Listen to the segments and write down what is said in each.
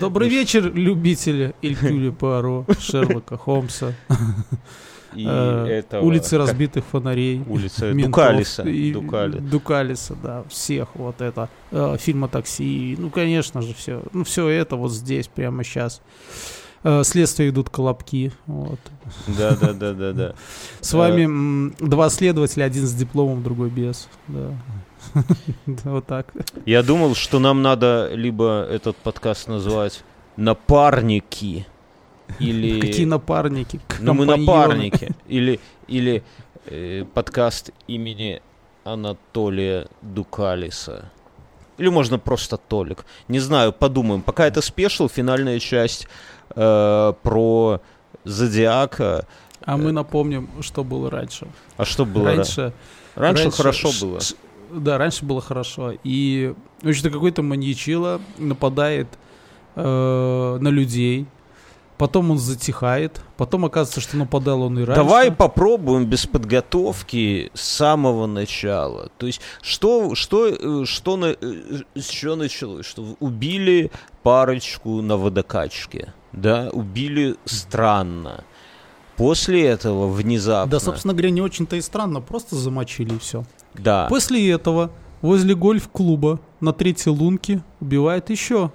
Добрый вечер, любители Илькюли Пуаро, Шерлока Холмса. И Э, этого- Улицы разбитых фонарей. Улица ментов Дукалиса. и- Дукали. Дукалиса, да, всех вот это. Э, фильма «Такси», ну, конечно же, все. Ну, все это вот здесь, прямо сейчас. Следствие идут колобки. Вот. Да, да, да, да, да. С вами м, два следователя, один с дипломом, другой без. Да. Вот так. Я думал, что нам надо либо этот подкаст назвать «Напарники», или... Какие напарники? Ну, мы напарники. Или, или э, подкаст имени Анатолия Дукалиса. Или можно просто Толик. Не знаю, подумаем. Пока это спешл, финальная часть э, про Зодиака. А мы напомним, что было раньше. А что было? ра- Раньше, Раньше, хорошо было. Да, раньше было хорошо. И, в общем-то, какой-то маньячило нападает э, на людей. Потом он затихает. Потом оказывается, что нападал он и раньше. Давай попробуем без подготовки с самого начала. То есть, что, что, э, что на, э, с чего началось? Что убили парочку на водокачке, да, убили странно. После этого внезапно, Да, собственно говоря, не очень-то и странно. Просто замочили и все. Да, После этого возле гольф-клуба на третьей лунке убивает еще.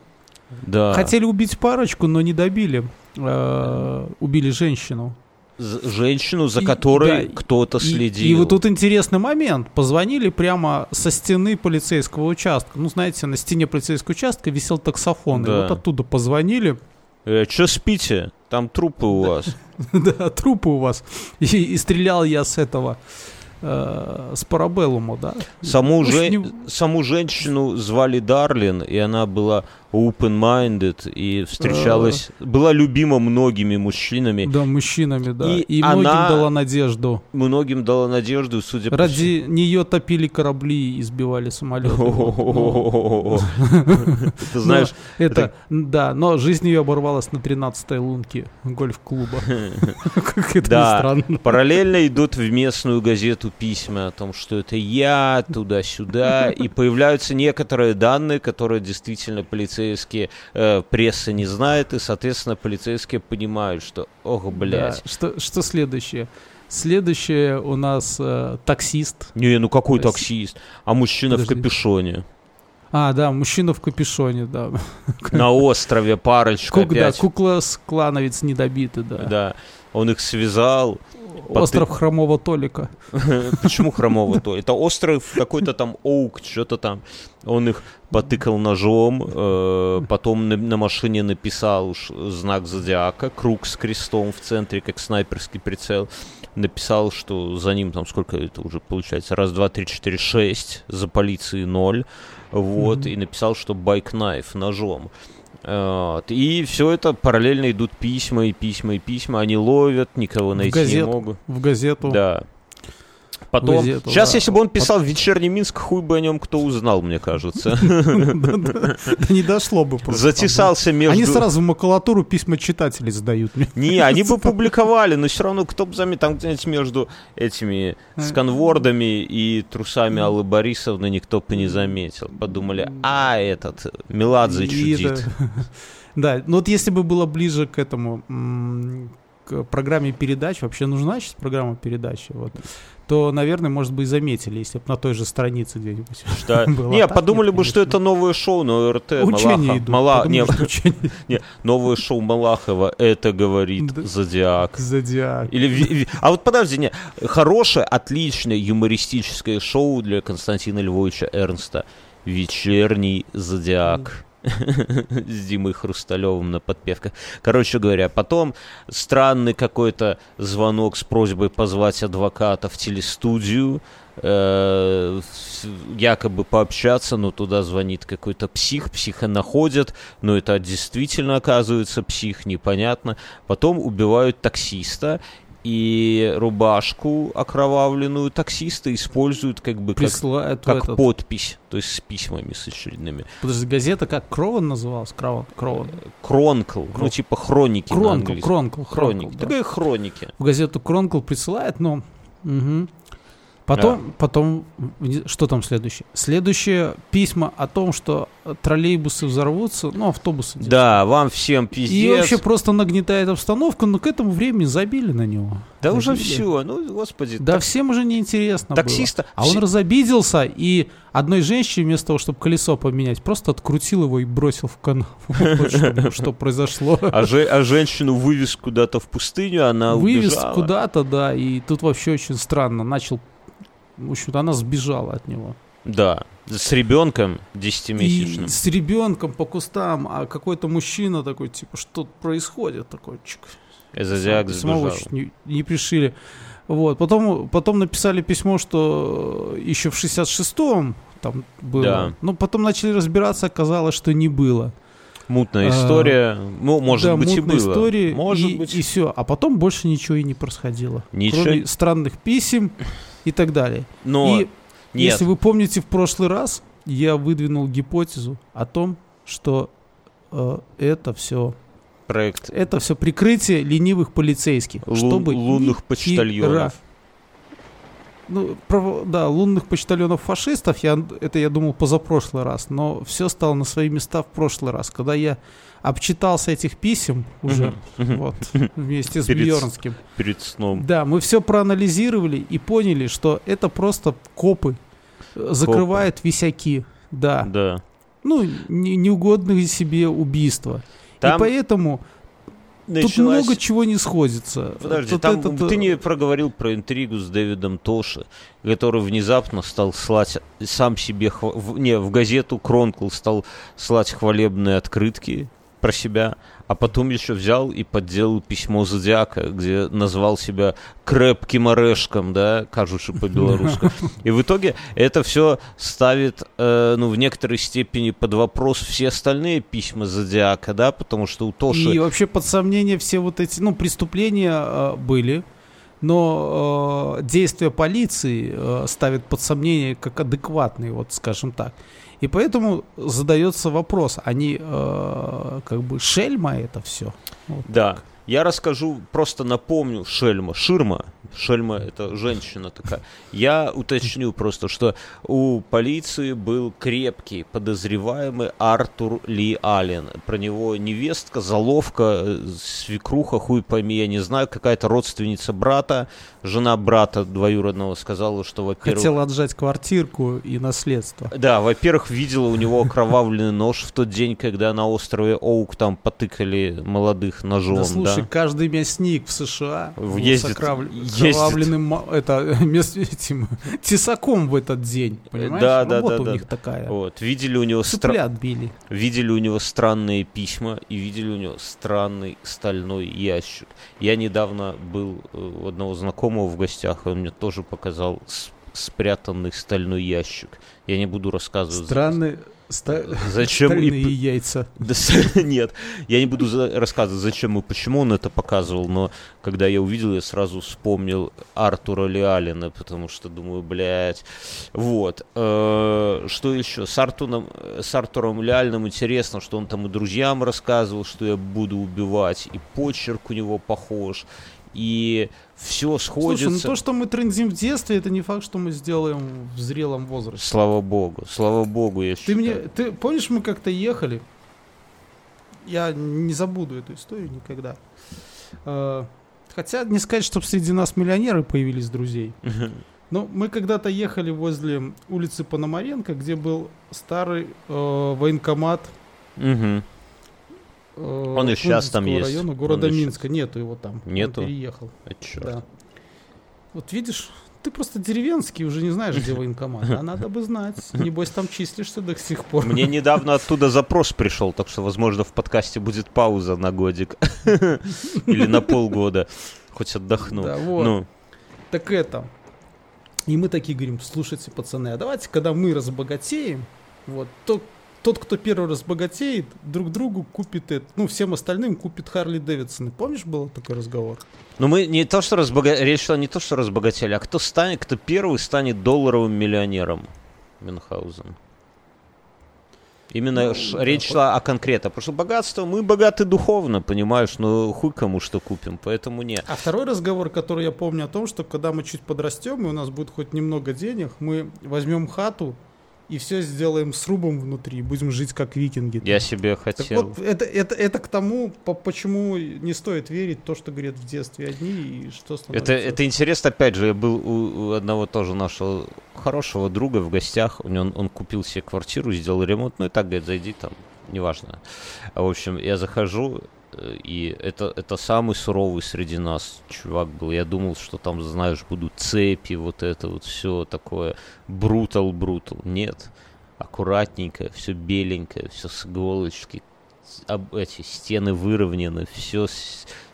да. Хотели убить парочку, но не добили. Э, убили женщину. З- женщину, за И- которой да, кто-то И- следил. И, вот тут интересный момент. Позвонили прямо со стены полицейского участка. Ну, знаете, на стене полицейского участка висел таксофон. И Да. вот оттуда позвонили. Че спите? Там трупы у вас. да, трупы у вас. И, и стрелял я с этого, э, с парабеллума, да. Саму, же- не- саму женщину звали Дарлин, и она была open-minded и встречалась, была любима многими мужчинами. Да, мужчинами, да. И И, многим она- дала надежду. Многим дала надежду, судя по Ради нее топили корабли и избивали самолеты. Ну. Ты знаешь, Это, да, но жизнь ее оборвалась на 13-й лунке гольф-клуба. Как это странно. параллельно идут в местную газету письма о том, что это я, туда-сюда, и появляются некоторые данные, которые действительно полицейские, э, пресса не знает, и, соответственно, полицейские понимают, что, ох, блядь, Да. Что, что следующее? Следующее у нас э, таксист. не, ну какой Подожди. таксист, а мужчина в Подожди. капюшоне. А, да, мужчина в капюшоне, да. На острове парочка Кук, да, опять. кукла с клановец недобитый, да. Да, он их связал. Остров хромого Толика. Почему хромого то? Это остров какой-то там Оук, что-то там. Он их потыкал ножом, э, потом на, на машине написал знак зодиака, круг с крестом в центре, как снайперский прицел. Написал, что за ним там сколько это уже получается? Раз, два, три, четыре, шесть. За полицией ноль. Вот. И написал, что байк-найф ножом. Вот. И все это параллельно идут письма и письма и письма. Они ловят, никого найти не газету. могут. В газету. Да. Потом, газету, сейчас, да. если бы он писал «Вечерний Минск», хуй бы о нем кто узнал, мне кажется. Не дошло бы просто. Затесался между... Они сразу в макулатуру письма читателей сдают. Не, они бы публиковали, но все равно кто бы заметил, там где-нибудь между этими Э. сканвордами и трусами Аллы Борисовны никто бы не заметил. Подумали, а этот Меладзе чудит. Да, ну вот если бы было ближе к этому, к программе передач, вообще нужна сейчас программа передачи, вот, то, наверное, может быть, заметили, если бы на той же странице где-нибудь. Да. было. Не, так подумали нет, бы, что конечно. это новое шоу на РТ. Идут. Мала- не, что не, новое шоу Малахова, это говорит. Зодиак. Зодиак. Или, а вот подожди, не, хорошее, отличное юмористическое шоу для Константина Львовича Эрнста. Вечерний зодиак. С Димой Хрусталевым на подпевках. Короче говоря, потом странный какой-то звонок с просьбой позвать адвоката в телестудию, э, якобы пообщаться, но туда звонит какой-то псих, психа находят, но это действительно оказывается псих, непонятно. Потом убивают таксиста, и рубашку окровавленную таксиста используют как бы как, Присылают как этот- подпись, то есть с письмами с очередными. Подожди, газета как Крован называлась? Крован. Крован. Кронкл, ну Крон- типа хроники Кронкл, английском. Кронкл, Хроники. Кронкл, да. Такие хроники. В газету Кронкл присылает, но... мгм. Потом, потом, вне- что там следующее? Следующее письма о том, что троллейбусы взорвутся, ну, автобусы. Да, вам всем пиздец. И вообще просто нагнетает обстановку, но к этому времени забили на него. да уже забили. все, ну, господи. Да так- всем уже неинтересно было. таксиста... А он разобиделся и одной женщине вместо того, чтобы колесо поменять, просто открутил его и бросил в канал. Вот что- произошло. А, а женщину вывез куда-то в пустыню, она Вывез убежала. куда-то, да, и тут вообще очень странно. Начал, в общем-то, она сбежала от него. Да, с ребенком И 10-месячным. с ребенком по кустам, а какой-то мужчина такой, типа, что происходит? Такой, чик. Самого сбежал. не, не пришили. Вот. Потом, потом написали письмо, что еще в 66-м там было. Да. Но потом начали разбираться, оказалось, что не было. Мутная А, история. Ну, может да, быть, и мутная было. история, Может и, быть. и все. А потом больше ничего и не происходило. Ничего- Кроме странных писем и так далее. Но и нет. если вы помните, в прошлый раз я выдвинул гипотезу о том, что э, это все проект это все прикрытие ленивых полицейских, лун- чтобы лунных почтальонов. Ну, про- да, лунных почтальонов фашистов, я, это я думал позапрошлый раз, но все стало на свои места в прошлый раз, когда я обчитался этих писем уже, вот, вместе с Бьернским. Перед сном. Да, мы все проанализировали и поняли, что это просто копы э, закрывают висяки, да, Да. ну, не- неугодные себе убийства. Там И поэтому тут началась- много чего не сходится. Подожди, Тут там этот, ты э, не проговорил про интригу с Дэвидом Тоши, который внезапно стал слать сам себе, хва- не, в газету Кронкл стал слать хвалебные открытки про себя, а потом еще взял и подделал письмо Зодиака, где назвал себя крепким орешком, да, кажучи по-белорусски. И в итоге это все ставит, э, ну, в некоторой степени под вопрос все остальные письма Зодиака, да, потому что у Тоши... И вообще под сомнение все вот эти, ну, преступления э, были, но э, действия полиции э, ставят под сомнение как адекватные, вот скажем так. И поэтому задается вопрос, они э, как бы шельма это все? Да. Я расскажу, просто напомню, Шельма, Ширма, Шельма это женщина такая. Я уточню просто, что у полиции был крепкий подозреваемый Артур Ли Аллен. Про него невестка, заловка, э, свекруха, хуй пойми, я не знаю, какая-то родственница брата, жена брата двоюродного сказала, что, во-первых... Хотел отжать квартирку и наследство. Да, во-первых, видела у него окровавленный нож в тот день, когда на острове Оук там потыкали молодых ножом. Да да. слушай, каждый мясник в США ездит- с ездит. окровавленным это, этим, тесаком в этот день, понимаешь? да, да, вот да, у да. них такая. Вот, видели у него стра- Цыплят били. видели у него странные письма и видели у него странный стальной ящик. Я недавно был э, у одного знакомого в гостях, и он мне тоже показал спрятанный стальной ящик. Я не буду рассказывать. Странные, ста- Зачем и стальные п- яйца. Да Нет, я не буду за- рассказывать, зачем и почему он это показывал, но когда я увидел, я сразу вспомнил Артура Лиалина, потому что думаю, блядь, вот. Э, Что еще? С, Артуром, с Артуром Лиальным интересно, что он там и друзьям рассказывал, что я буду убивать, и почерк у него похож, и все сходится. Слушай, ну то, что мы трендим в детстве, это не факт, что мы сделаем в зрелом возрасте. Слава богу, слава богу, я Ты считаю. мне, ты помнишь, мы как-то ехали? Я не забуду эту историю никогда. Э, Хотя не сказать, чтобы среди нас миллионеры появились друзей. Но мы когда-то ехали возле улицы Пономаренко, где был старый э, военкомат. Мгм. Э, Он и щас там есть. района города Он. Минска. Нету его там. Он Нету? переехал. А чёрт. Да. Вот видишь, ты просто деревенский, уже не знаешь, где военкомат. А надо бы знать. Небось, там числишься до сих пор. Мне недавно оттуда запрос пришел, так что, возможно, в подкасте будет пауза на годик. Или на полгода. Хоть отдохну. Да, вот. Ну, Так это. И мы такие говорим, слушайте, пацаны, а давайте, когда мы разбогатеем, вот, то тот, кто первый разбогатеет, друг другу купит это, ну, всем остальным купит Харли Дэвидсоны. Помнишь, был такой разговор? ну мы не то, что разбога... речь шла не то, что разбогатели, а кто станет, кто первый станет долларовым миллионером. Мюнхгаузен. Именно Ну, ш- да, речь шла о конкретно. Потому что богатство, мы богаты духовно, понимаешь, но хуй кому что купим, поэтому нет. А второй разговор, который я помню о том, что когда мы чуть подрастем, и у нас будет хоть немного денег, мы возьмем хату и все сделаем срубом внутри, будем жить как викинги. Я себе Так хотел... вот, это, это, это к тому, по- почему не стоит верить то, что говорят в детстве одни, и что становится... Это, это интересно, опять же, я был у, у одного тоже нашего хорошего друга в гостях, у него, он, он купил себе квартиру, сделал ремонт, ну и так, говорит, зайди там, неважно. В общем, я захожу, и это, это самый суровый среди нас чувак был. Я думал, что там, знаешь, будут цепи, вот это вот все такое, брутал-брутал. Нет, аккуратненько, все беленькое, все с иголочки, с- об- эти стены выровнены, все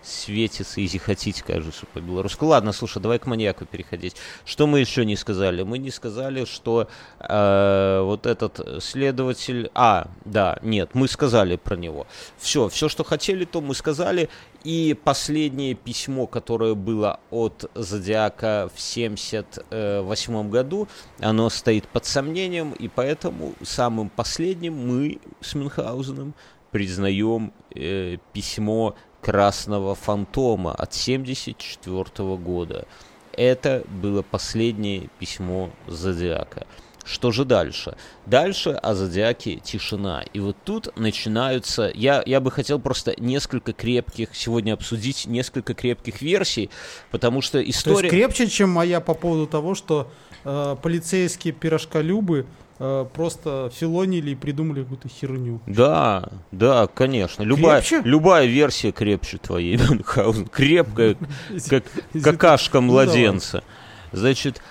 светится и зихотить, кажется, по-белорусски. Ладно, слушай, давай к маньяку переходить. Что мы еще не сказали? Мы не сказали, что э, вот этот следователь... А, да, нет, мы сказали про него. Все, все, что хотели, то мы сказали. И последнее письмо, которое было от Зодиака в 78 году, оно стоит под сомнением, и поэтому самым последним мы с Мюнхгаузеном признаем э, письмо Красного Фантома от 74 года. Это было последнее письмо Зодиака. Что же дальше? Дальше о Зодиаке тишина. И вот тут начинаются... Я, я бы хотел просто несколько крепких... Сегодня обсудить несколько крепких версий, потому что То история... есть крепче, чем моя по поводу того, что э, полицейские пирожколюбы э, просто филонили и придумали какую-то херню. Да, да, конечно. Любая, Крепче? любая версия крепче твоей. Мюнхгаузен. Крепкая, как какашка младенца. Значит,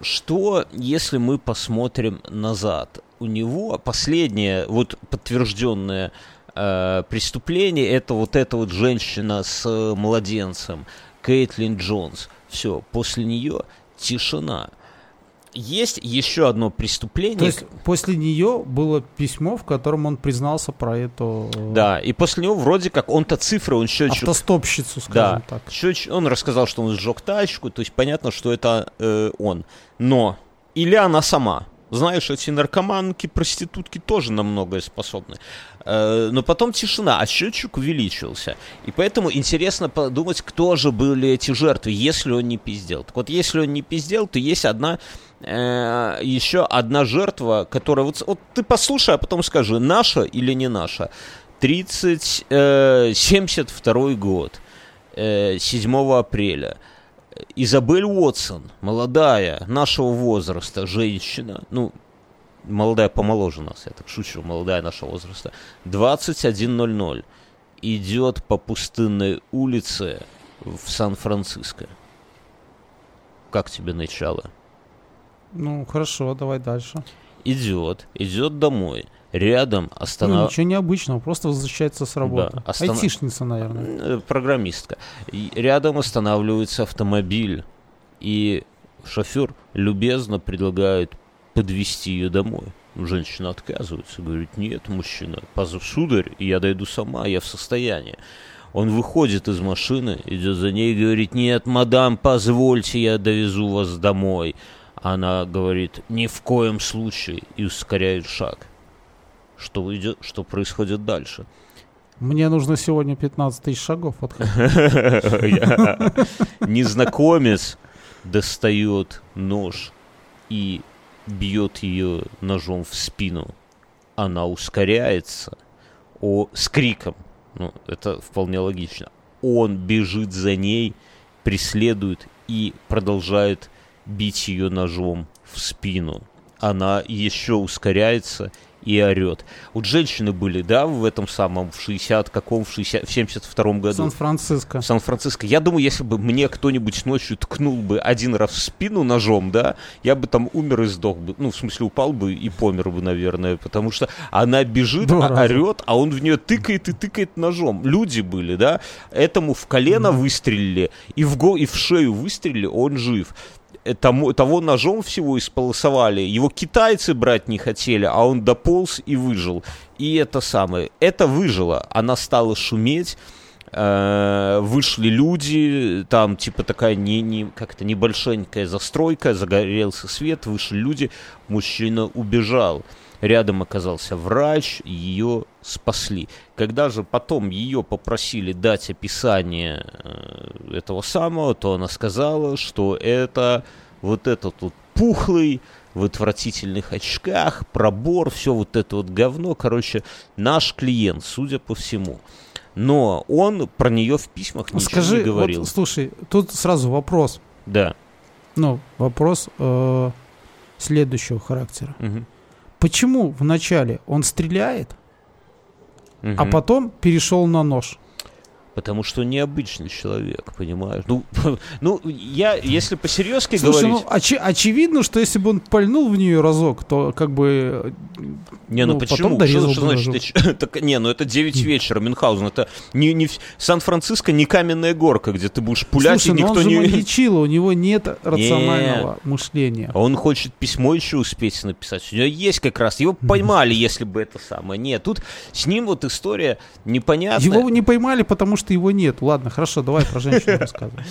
что, если мы посмотрим назад? У него последнее, вот подтвержденное э, преступление, это вот эта вот женщина с младенцем, Кейтлин Джонс. Все, после нее тишина. Есть еще одно преступление. То есть после нее было письмо, в котором он признался про эту э, Да, и после него вроде как он-то цифры, он счетчик автостопщицу, скажем Да, так. Счетч- он рассказал, что он сжег тачку, то есть понятно, что это э, он. Но или она сама. Знаешь, эти наркоманки, проститутки тоже на многое способны. Э, но потом тишина, а счетчик увеличился. И поэтому интересно подумать, кто же были эти жертвы, если он не пиздел. Так вот, если он не пиздел, то есть одна э, еще одна жертва, которая... Вот, вот ты послушай, а потом скажи, наша или не наша. 30, э, 72 год. э, 7 апреля. Изабель Уотсон, молодая, нашего возраста, женщина, ну, молодая помоложе нас, я так шучу, молодая нашего возраста, 21.00 идет по пустынной улице в Сан-Франциско. Как тебе начало? Ну, хорошо, давай дальше. Идет, идет домой, рядом Ну, останавливается... ничего необычного, просто возвращается с работы. Да, остана- Айтишница, наверное. Э, программистка. Рядом останавливается автомобиль, и шофер любезно предлагает подвести ее домой. Женщина отказывается, говорит, нет, мужчина, позов сударь, я дойду сама, я в состоянии. Он выходит из машины, идет за ней и говорит, нет, мадам, позвольте, я довезу вас домой. Она говорит, ни в коем случае, и ускоряет шаг. Что, идет, что происходит дальше? Мне нужно сегодня 15 тысяч шагов Незнакомец достает нож и бьет ее ножом в спину. Она ускоряется о, с криком. Ну, это вполне логично. Он бежит за ней, преследует и продолжает бить ее ножом в спину. Она еще ускоряется и орет. Вот женщины были, да, в этом самом, в 60 каком, в, 60, в 72 В году. Сан-Франциско. Сан-Франциско. Я думаю, если бы мне кто-нибудь ночью ткнул бы один раз в спину ножом, да, я бы там умер и сдох бы. Ну, в смысле, упал бы и помер бы, наверное, потому что она бежит, Два а- орет, а он в нее тыкает и тыкает ножом. Люди были, да, этому в колено выстрелили, и в, го- и в шею выстрелили, он жив. Тому, того ножом всего исполосовали. Его китайцы брать не хотели, а он дополз и выжил. И это самое. Это выжило. Она стала шуметь. э, вышли люди, там типа такая не, не, как-то небольшенькая застройка, загорелся свет, вышли люди, мужчина убежал. Рядом оказался врач, ее спасли. Когда же потом ее попросили дать описание э, этого самого, то она сказала, что это вот этот вот пухлый, в отвратительных очках, пробор, все вот это вот говно. Короче, наш клиент, судя по всему. Но он про нее в письмах ничего Скажи, не говорил. Вот, слушай, тут сразу вопрос. Да. Ну, вопрос э, следующего характера. Мгм. Почему вначале он стреляет, а Мгм. потом перешел на нож? Потому что необычный человек, понимаешь? Ну, ну я, если по-серьезки Слушай, говорить... ну очи- очевидно, что если бы он пальнул в нее разок, то как бы... Не, ну, ну, почему? потом Что, что значит? ч- так, не, ну это 9 вечера, Мюнхгаузен. Это не, не Сан-Франциско не каменная горка, где ты будешь пулять, Слушай, и но никто он не... маньячила, у него нет рационального мышления. А Он хочет письмо еще успеть написать. У него есть как раз. Его поймали, если бы это самое. Нет, тут с ним вот история непонятная. Его не поймали, потому что его нет. Ладно, хорошо, давай про женщину рассказывай.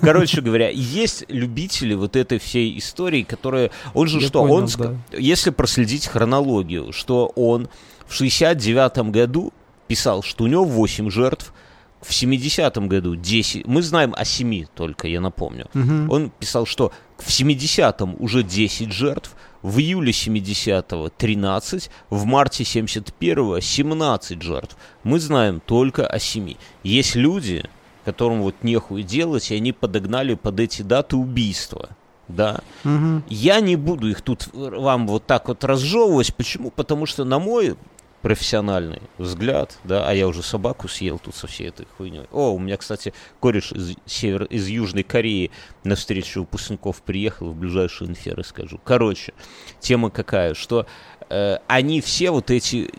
Короче говоря, есть любители вот этой всей истории, которые... Он же Я что? понял, он, ск- если проследить хронологию, что он в 69 году писал, что у него 8 жертв, в 70-м году 10. Мы знаем о 7 только, я напомню. Мгм. Он писал, что в 70-м уже 10 жертв, в июле 70-го 13, в марте 71-го 17 жертв. Мы знаем только о 7. Есть люди, которым вот нехуй делать, и они подогнали под эти даты убийства. Да. Мгм. Я не буду их тут вам вот так вот разжевывать. Почему? Потому что, на мой профессиональный взгляд, да, а я уже собаку съел тут со всей этой хуйней. О, у меня, кстати, кореш из, север, из Южной Кореи на встречу выпускников приехал, в ближайшую инфе расскажу. Короче, тема какая, что э, они все вот эти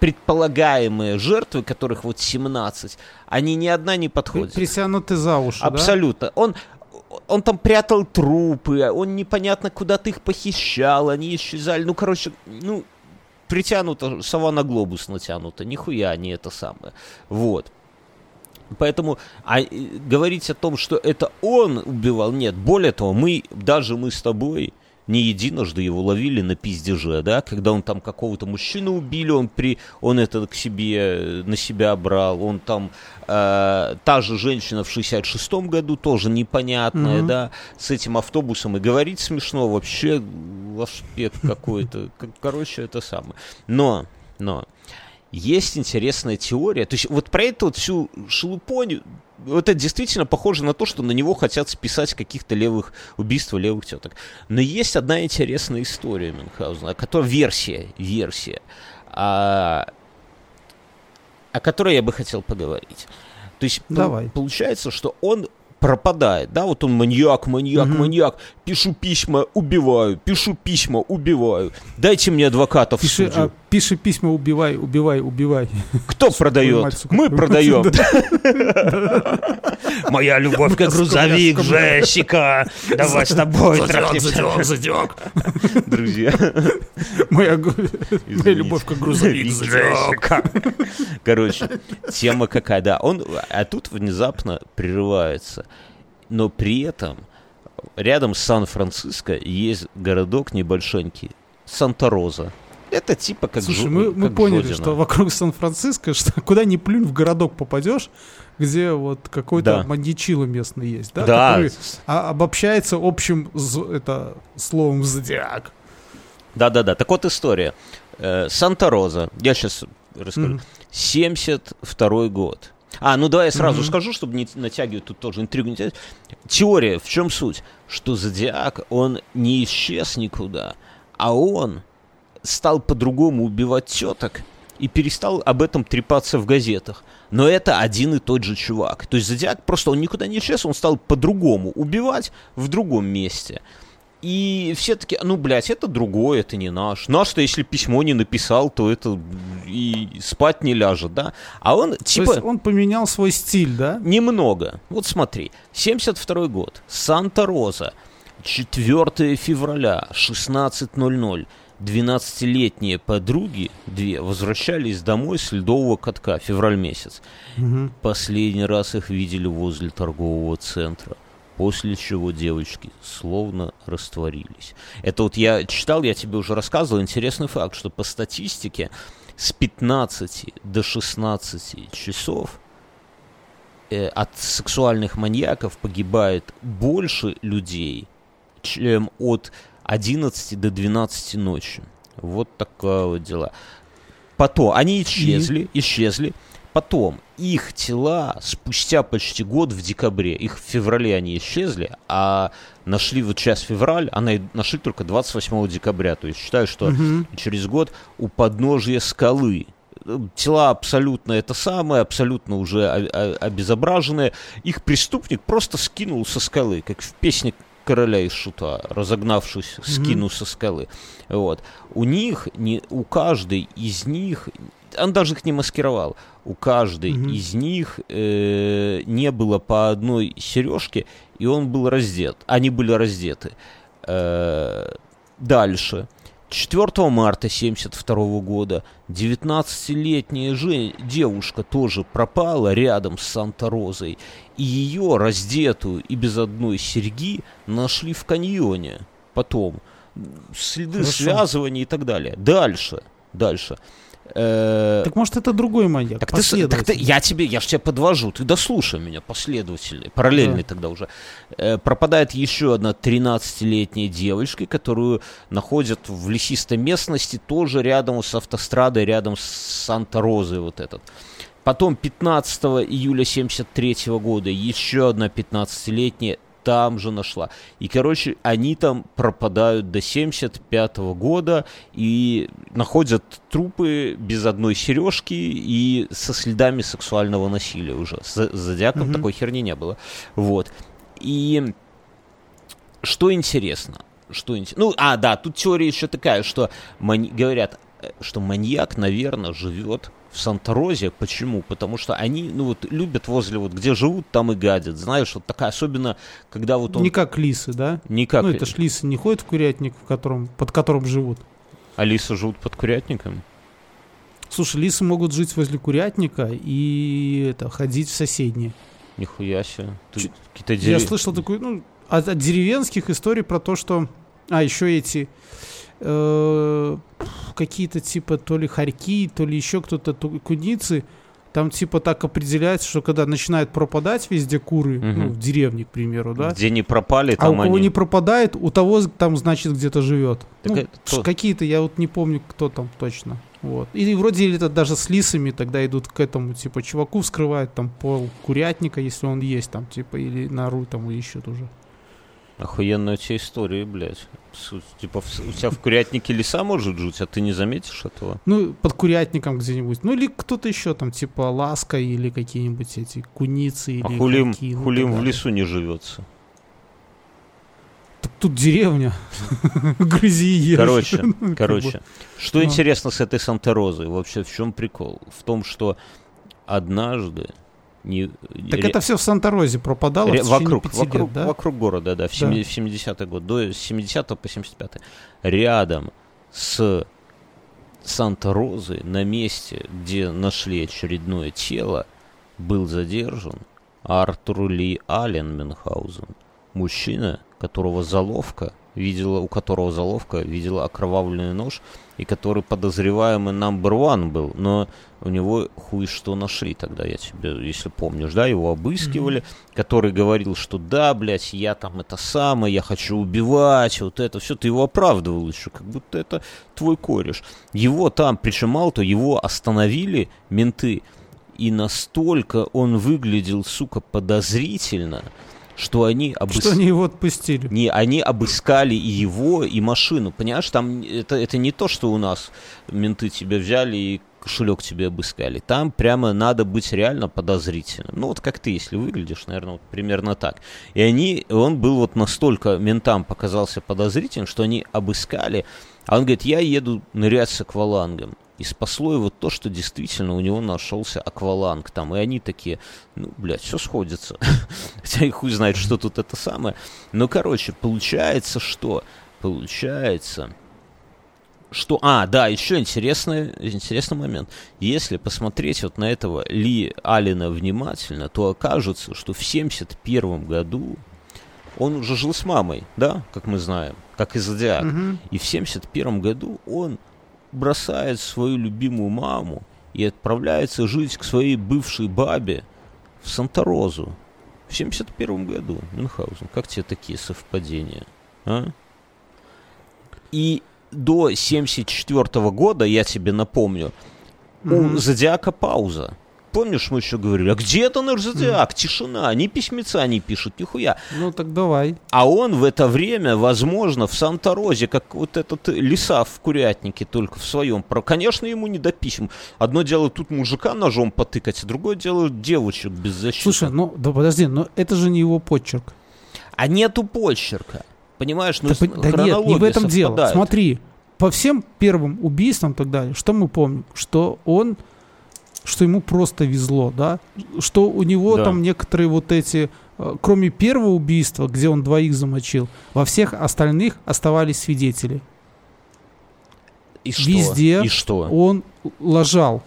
предполагаемые жертвы, которых вот 17, они ни одна не подходит. Присянуты за уши, да? Абсолютно. Он, он там прятал трупы, он непонятно куда-то их похищал, они исчезали. Ну, короче, ну, притянуто, сова на глобус натянута, нихуя не это самое. Вот. Поэтому а, говорить о том, что это он убивал, нет. Более того, мы, даже мы с тобой, не единожды его ловили на пиздеже, да, когда он там какого-то мужчину убили, он при, он это к себе, э, на себя брал, он там, э, та же женщина в 66-м году, тоже непонятная, Мгм. да, с этим автобусом, и говорить смешно, вообще лашпек какой-то, короче, это самое. Но, но, есть интересная теория. То есть вот про эту вот всю шелупонь, вот это действительно похоже на то, что на него хотят списать каких-то левых убийств левых теток. Но есть одна интересная история Мюнхгаузена, которая версия, версия, а, о которой я бы хотел поговорить. То есть пол- Давай. получается, что он пропадает, да, вот он маньяк, маньяк, Мгм. маньяк, пишу письма, убиваю, пишу письма, убиваю, дайте мне адвокатов в Пиши, а, пиши письма, убивай, убивай, убивай. Кто продает? Мы продаем. Моя любовь как грузовик, Жесика. Давай с тобой задек. Друзья. Моя любовь как грузовик, задек. Короче, тема какая, да. Он, а тут внезапно прерывается. Но при этом рядом с Сан-Франциско есть городок небольшонький. Санта-Роза. Это типа как Слушай, Жо- мы, мы как поняли, Жодино. что вокруг Сан-Франциско, что куда ни плюнь, в городок попадешь, где вот какой-то Да. маньячило местный есть, да? Да, который а- обобщается общим это, словом зодиак. Да-да-да. Так вот история. Э, Санта-Роза. Я сейчас расскажу. Мгм. 72 год. А, ну давай я сразу Мгм. скажу, чтобы не натягивать тут тоже интригу. Не тягивать. Теория, в чем суть? Что Зодиак, он не исчез никуда, а он стал по-другому убивать теток и перестал об этом трепаться в газетах. Но это один и тот же чувак. То есть Зодиак просто, он никуда не исчез, он стал по-другому убивать в другом месте. И все таки ну, блядь, это другое, это не наш. Наш-то, если письмо не написал, то это и спать не ляжет, да? А он, То типа... есть он поменял свой стиль, да? Немного. Вот смотри, 72 год, Санта-Роза, 4 февраля, 16.00. 12-летние подруги, две, возвращались домой с ледового катка, февраль месяц. Мгм. Последний раз их видели возле торгового центра. после чего девочки словно растворились. Это вот я читал, я тебе уже рассказывал, интересный факт, что по статистике с 15 до 16 часов э, от сексуальных маньяков погибает больше людей, чем от 11 до 12 ночи. Вот такое вот дела. Потом, они исчезли, И? исчезли. Потом их тела спустя почти год в декабре, их в феврале они исчезли, а нашли вот сейчас февраль, а нашли только 28 декабря. То есть считаю, что угу. через год у подножия скалы тела абсолютно это самое, абсолютно уже обезображенные. Их преступник просто скинул со скалы, как в песне короля из шута, разогнавшись, скину mm-hmm. со скалы. Вот. У них, не, у каждой из них, он даже их не маскировал, у каждой mm-hmm. из них э, не было по одной сережке, и он был раздет. Они были раздеты. Э, дальше. 4 марта 1972 года 19-летняя же, девушка тоже пропала рядом с Санта-Розой, и ее, раздетую и без одной серьги, нашли в каньоне потом. Следы Хорошо. связывания и так далее. Дальше, дальше. Э, так может это другой маньяк? Так, ты, так ты, я тебе, я ж тебя подвожу, ты дослушай меня, последовательный, параллельный да. тогда уже. Э, пропадает еще одна 13-летняя девочка, которую находят в лесистой местности, тоже рядом с автострадой, рядом с Санта-Розой вот этот. Потом 15 июля 73 года еще одна 15-летняя там же нашла. И, короче, они там пропадают до 75 -го года и находят трупы без одной сережки и со следами сексуального насилия уже. С Зодиаком mm-hmm. такой херни не было. Вот. И что интересно? Что интересно? Ну, а, да, тут теория еще такая, что мани... говорят, э, что маньяк, наверное, живет в Санта-Розе. Почему? Потому что они, ну вот, любят возле, вот, где живут, там и гадят. Знаешь, вот такая, особенно, когда вот он... Не как лисы, да? Не как... Ну, это ж лисы не ходят в курятник, в котором, под которым живут. А лисы живут под курятником? Слушай, лисы могут жить возле курятника и это, ходить в соседние. Нихуя себе. Ты, какие-то дерев... Я слышал такую, ну, от, от деревенских историй про то, что... А, еще эти э, какие-то типа то ли хорьки, то ли еще кто-то куницы, там типа так определяется, что когда начинают пропадать везде куры, угу. ну, в деревне, к примеру, да. Где не пропали, там А у кого они... не пропадает, у того там, значит, где-то живет. Ну, это... Какие-то, я вот не помню, кто там точно. Вот. И вроде это даже с лисами тогда идут к этому, типа, чуваку вскрывают там пол курятника, если он есть там, типа, или нору там ищут уже. Охуенная у тебя история, блядь. Типа у тебя в курятнике леса может жить, а ты не заметишь этого? Ну, под курятником где-нибудь. Ну, или кто-то еще там, типа ласка или какие-нибудь эти куницы. А или хулим, какие, хулим в лесу не живется. Так тут деревня. Грызи ешь. Короче, ну, короче. Что ну. интересно с этой Санта-Розой? Вообще, в чем прикол? В том, что однажды не, так ре... это все в Санта-Розе пропадало ре... в вокруг, вокруг, лет, да? вокруг города, да, в, да. 70-й год, до 70 по 75 Рядом с Санта-Розой, на месте, где нашли очередное тело, был задержан Артур Ли Аллен Менхаузен, мужчина, которого заловка видела, у которого заловка видела окровавленный нож, и который подозреваемый number one был, но у него хуй что нашли тогда, я тебе, если помнишь, да, его обыскивали, mm-hmm. который говорил, что да, блядь, я там это самое, я хочу убивать, вот это все, ты его оправдывал еще, как будто это твой кореш. Его там, причем мало то, его остановили менты, и настолько он выглядел, сука, подозрительно, что они обыс... Что они его отпустили. Не, они обыскали и его, и машину. Понимаешь, там это, это не то, что у нас менты тебя взяли и кошелек тебе обыскали. Там прямо надо быть реально подозрительным. Ну, вот как ты, если выглядишь, наверное, вот примерно так. И они, он был вот настолько ментам показался подозрительным, что они обыскали. А он говорит, я еду нырять с аквалангом. И спасло его то, что действительно у него нашелся акваланг там. И они такие, ну, блядь, все сходится. Хотя и хуй знает, что тут это самое. Но, короче, получается, что? Получается, что... А, да, еще интересный, интересный момент. Если посмотреть вот на этого Ли Алина внимательно, то окажется, что в 71 году он уже жил с мамой, да, как мы знаем, как и Зодиак. Мгм. И в 71 году он бросает свою любимую маму и отправляется жить к своей бывшей бабе в Санта-Розу. В 71 году, Мюнхгаузен. Как тебе такие совпадения? А? И до 74 года, я тебе напомню, у Мгм. Зодиака пауза. Помнишь, мы еще говорили, а где это наш Зодиак? Тишина, ни письмеца не пишут, нихуя. Ну так давай. А он в это время, возможно, в Санта-Розе, как вот этот лиса в курятнике, только в своем. Про, конечно, ему не до писем. Одно дело тут мужика ножом потыкать, а другое дело девочек без защиты. Слушай, ну да подожди, но это же не его почерк. А нету почерка. Понимаешь, ну Да, да нет, не в этом дело. совпадает. Смотри, по всем первым убийствам и так далее, что мы помним? Что он, что ему просто везло, да? Что у него Да. там некоторые вот эти, э, кроме первого убийства, где он двоих замочил, во всех остальных оставались свидетели. И что? везде И что? Он лажал.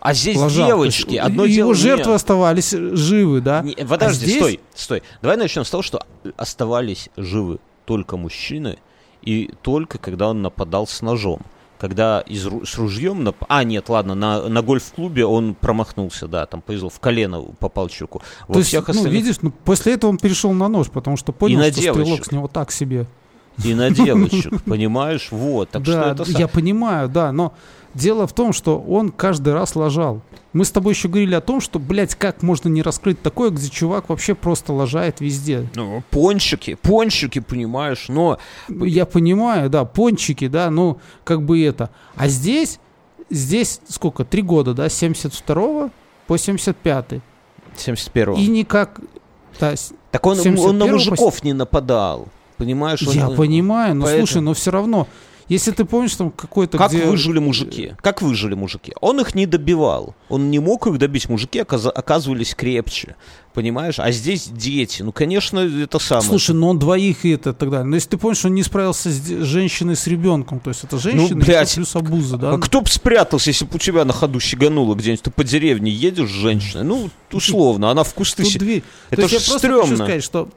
А здесь лажал. То есть девочки. Одно его дело... жертвы нет. оставались живы, да? Не, подожди, А здесь- стой, стой. Давай начнем с того, что оставались живы только мужчины, и только когда он нападал с ножом. Когда из, с ружьем... Нап... А, нет, ладно, на, на гольф-клубе он промахнулся, да, там повезло, в колено попал чуваку. Во То есть, всех ну, остальных... видишь, ну, после этого он перешел на нож, потому что понял, на что стрелок девочек. с него так себе. И на девочек, понимаешь? Вот, так что да, это... я понимаю, да, но дело в том, что он каждый раз лажал. Мы с тобой еще говорили о том, что, блядь, как можно не раскрыть такое, где чувак вообще просто лажает везде. Ну, пончики, пончики, понимаешь, но... Я понимаю, да, пончики, да, ну, как бы это. А здесь, здесь сколько, три года, да, с 72 по 75 71-го. И никак... да, Так он, 71-го он на по мужиков не нападал, понимаешь? Он- я понимаю, но поэтому- слушай, но все равно, если ты помнишь там какой-то, Как где... выжили мужики? Как выжили мужики? Он их не добивал. Он не мог их добить. Мужики оказа- оказывались крепче. Понимаешь? А здесь дети. Ну, конечно, это самое. Слушай, ну он двоих и это и так далее. Но если ты помнишь, он не справился с женщиной с ребенком, то есть это женщина Ну, блядь. плюс обуза, да? А кто бы спрятался, если бы у тебя на ходу щегануло где-нибудь? Ты по деревне едешь с женщиной? Ну, условно, она в кусты... Тут дверь. Это то есть ж я просто стрёмно. хочу сказать, что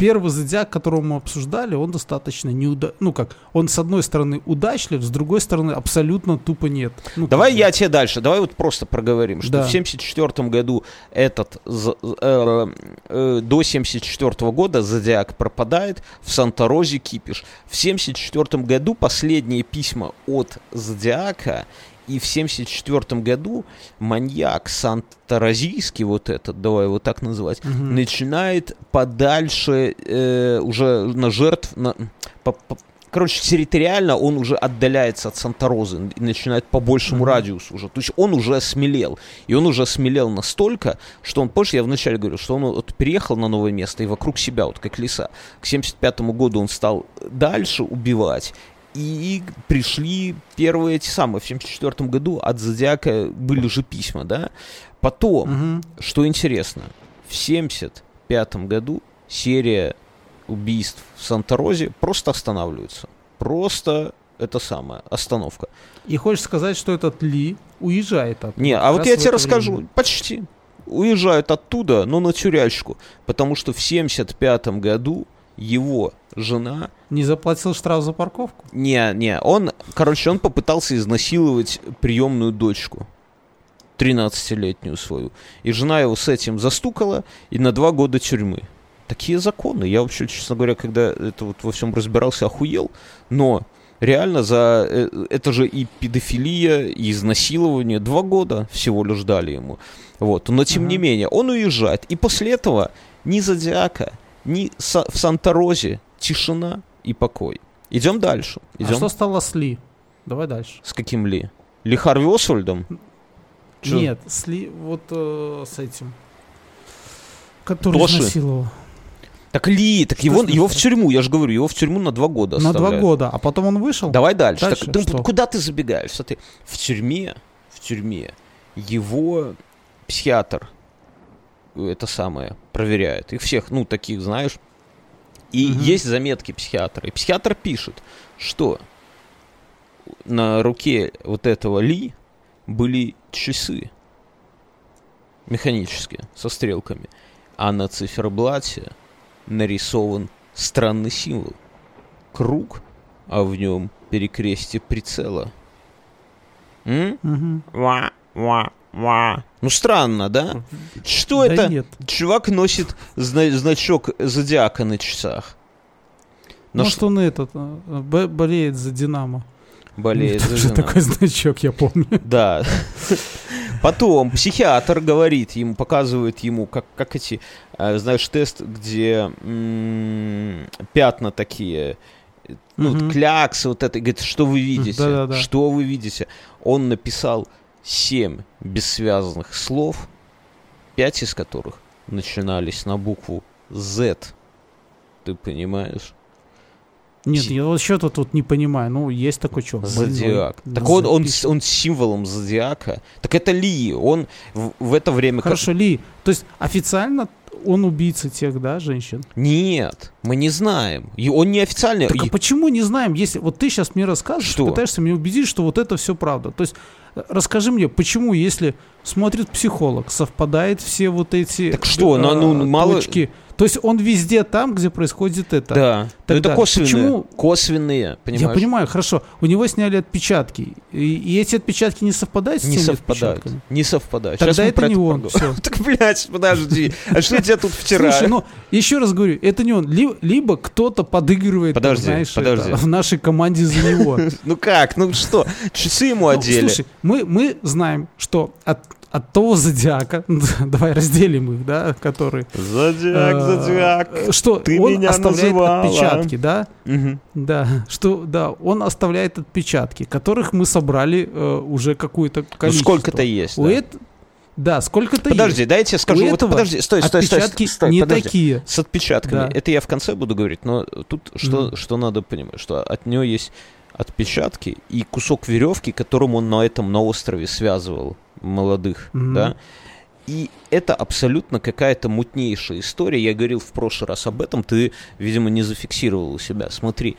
первый зодиак, которого мы обсуждали, он достаточно неуда... Ну как, он с одной стороны удачлив, с другой стороны абсолютно тупо нет. Ну, Давай я тебе дальше, давай вот просто проговорим, что Да. в 74 году этот, з- э, э, до 74 года Зодиак пропадает, в Санта-Розе кипиш. В 74 году последние письма от Зодиака, и в 74 году маньяк Санта-Розийский, вот этот, давай его так называть, Мгм. начинает подальше э, уже на жертв, на, по- по- короче, территориально он уже отдаляется от Санта-Розы и начинает по большему Мгм. радиусу уже. То есть он уже осмелел. И он уже осмелел настолько, что он, позже я вначале говорил, что он вот переехал на новое место и вокруг себя, вот как леса. К 75 году он стал дальше убивать. И пришли первые эти самые. В 74 году от Зодиака были же письма, да? Потом, Мгм. что интересно, в 75 году серия убийств в Санта-Розе просто останавливается. Просто это самое, остановка. И хочешь сказать, что этот Ли уезжает оттуда? Не, а вот я тебе расскажу, время. почти. Уезжают оттуда, но на тюрячку. Потому что в 75 году его жена Не заплатил штраф за парковку? Не, не, он, короче, он попытался изнасиловать приемную дочку. 13-летнюю свою. И жена его с этим застукала и на два года тюрьмы. Такие законы. Я вообще, честно говоря, когда это вот во всем разбирался, охуел. Но реально за... э, Это же и педофилия, и изнасилование. Два года всего лишь дали ему. Вот. Но тем не Ага. менее, он уезжает. И после этого ни Зодиака, ни Са- в Санта-Розе тишина и покой. Идем дальше. А Идем что стало с Ли? Давай дальше. с каким Ли? Ли Харви Освальдом? Чё? Нет, с Ли, вот э, с этим. Который Тоши? изнасиловал. Так Ли, так его, его в тюрьму, я же говорю, его в тюрьму на два года На два года, а потом он вышел? Давай дальше. Дальше Так, что? куда ты забегаешь? Смотри, в тюрьме, в тюрьме его психиатр это самое проверяет. Их всех, ну, таких, знаешь. И Мгм. есть заметки психиатра. И психиатр пишет, что на руке вот этого Ли были часы механические, со стрелками. А на циферблате нарисован странный символ. Круг, а в нем перекрестие прицела. М? Мгм. Ва, ва, ва. Ну странно, да? Что Да это? нет. Чувак носит зна- значок зодиака на часах. Но Может, он этот, э, б- болеет за Динамо. болеет за «Динамо». такой значок, я помню. Да. Потом психиатр говорит ему, показывает ему, как, как эти, э, знаешь, тест, где м, пятна такие, э, ну, Мгм. кляксы, вот это, и говорит, что вы видите? Да-да-да. Что вы видите? Он написал семь бессвязанных слов, пять из которых начинались на букву Z. Ты понимаешь? Нет, я вот что-то тут не понимаю. Ну, есть такой чувак. Зодиак. больной, Так он, он, он символом зодиака. Так это Ли. Он в, в это время... как- Хорошо, Ли. То есть официально он убийца тех, да, женщин? Нет, мы не знаем. И он неофициально... Так а почему не знаем, если вот ты сейчас мне рассказываешь, Что? пытаешься меня убедить, что вот это все правда. То есть расскажи мне, почему, если смотрит психолог, совпадает все вот эти Так что, ну, ну, э, мало- точки. То есть он везде там, где происходит это. Да. Тогда это косвенные. почему- Косвенные, понимаешь? Я понимаю, хорошо. У него сняли отпечатки. И, и эти отпечатки не совпадают с Не теми совпадают. отпечатками? Не совпадают. Тогда Сейчас это не он. поговорим. Всё. Так, блядь, подожди. А что тебя тут вчера... Слушай, ну, еще раз говорю, это не он. Ли- либо кто-то подыгрывает, Подожди, знаешь, подожди. это, в нашей команде за него. Ну как? Ну что? Часы ему Ну, одели. Слушай, мы, мы знаем, что от, от того зодиака, давай разделим их, да, который... Зодиак, э, зодиак. Что ты он меня оставляет называла. отпечатки, да? Мгм. Да, что, да, он оставляет отпечатки, которых мы собрали э, уже какое-то Ну количество. сколько-то есть, У да. эт- Да, сколько-то Подожди, есть. дайте я скажу. У Вот этого подожди, стой, стой, стой, Отпечатки стой, не подожди. такие. С отпечатками. Да. Это я в конце буду говорить, но тут что, Мгм. что надо понимать, что от нее есть отпечатки и кусок веревки, которым он на этом на острове связывал молодых, Мгм. да. И это абсолютно какая-то мутнейшая история. Я говорил в прошлый раз об этом, ты, видимо, не зафиксировал у себя. Смотри,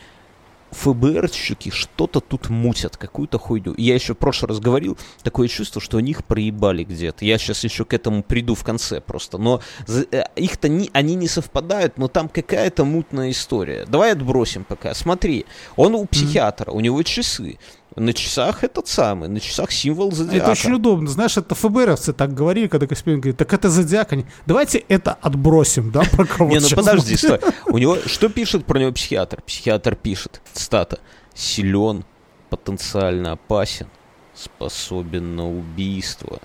ФБРщики что-то тут мутят, какую-то хуйню. Я еще в прошлый раз говорил, такое чувство, что они их проебали где-то. Я сейчас еще к этому приду в конце просто. Но э, их-то не, они не совпадают, но там какая-то мутная история. Давай отбросим пока. Смотри, он у психиатра, у него часы. На часах этот самый, на часах символ зодиака. Это очень удобно. Знаешь, это ФБРовцы так говорили, когда Каспиан говорит, так это зодиак. Они, Давайте это отбросим, да, про кого Не, ну подожди, будет». стой. У него что пишет про него психиатр? Психиатр пишет, цитата, силен, потенциально опасен, способен на убийство.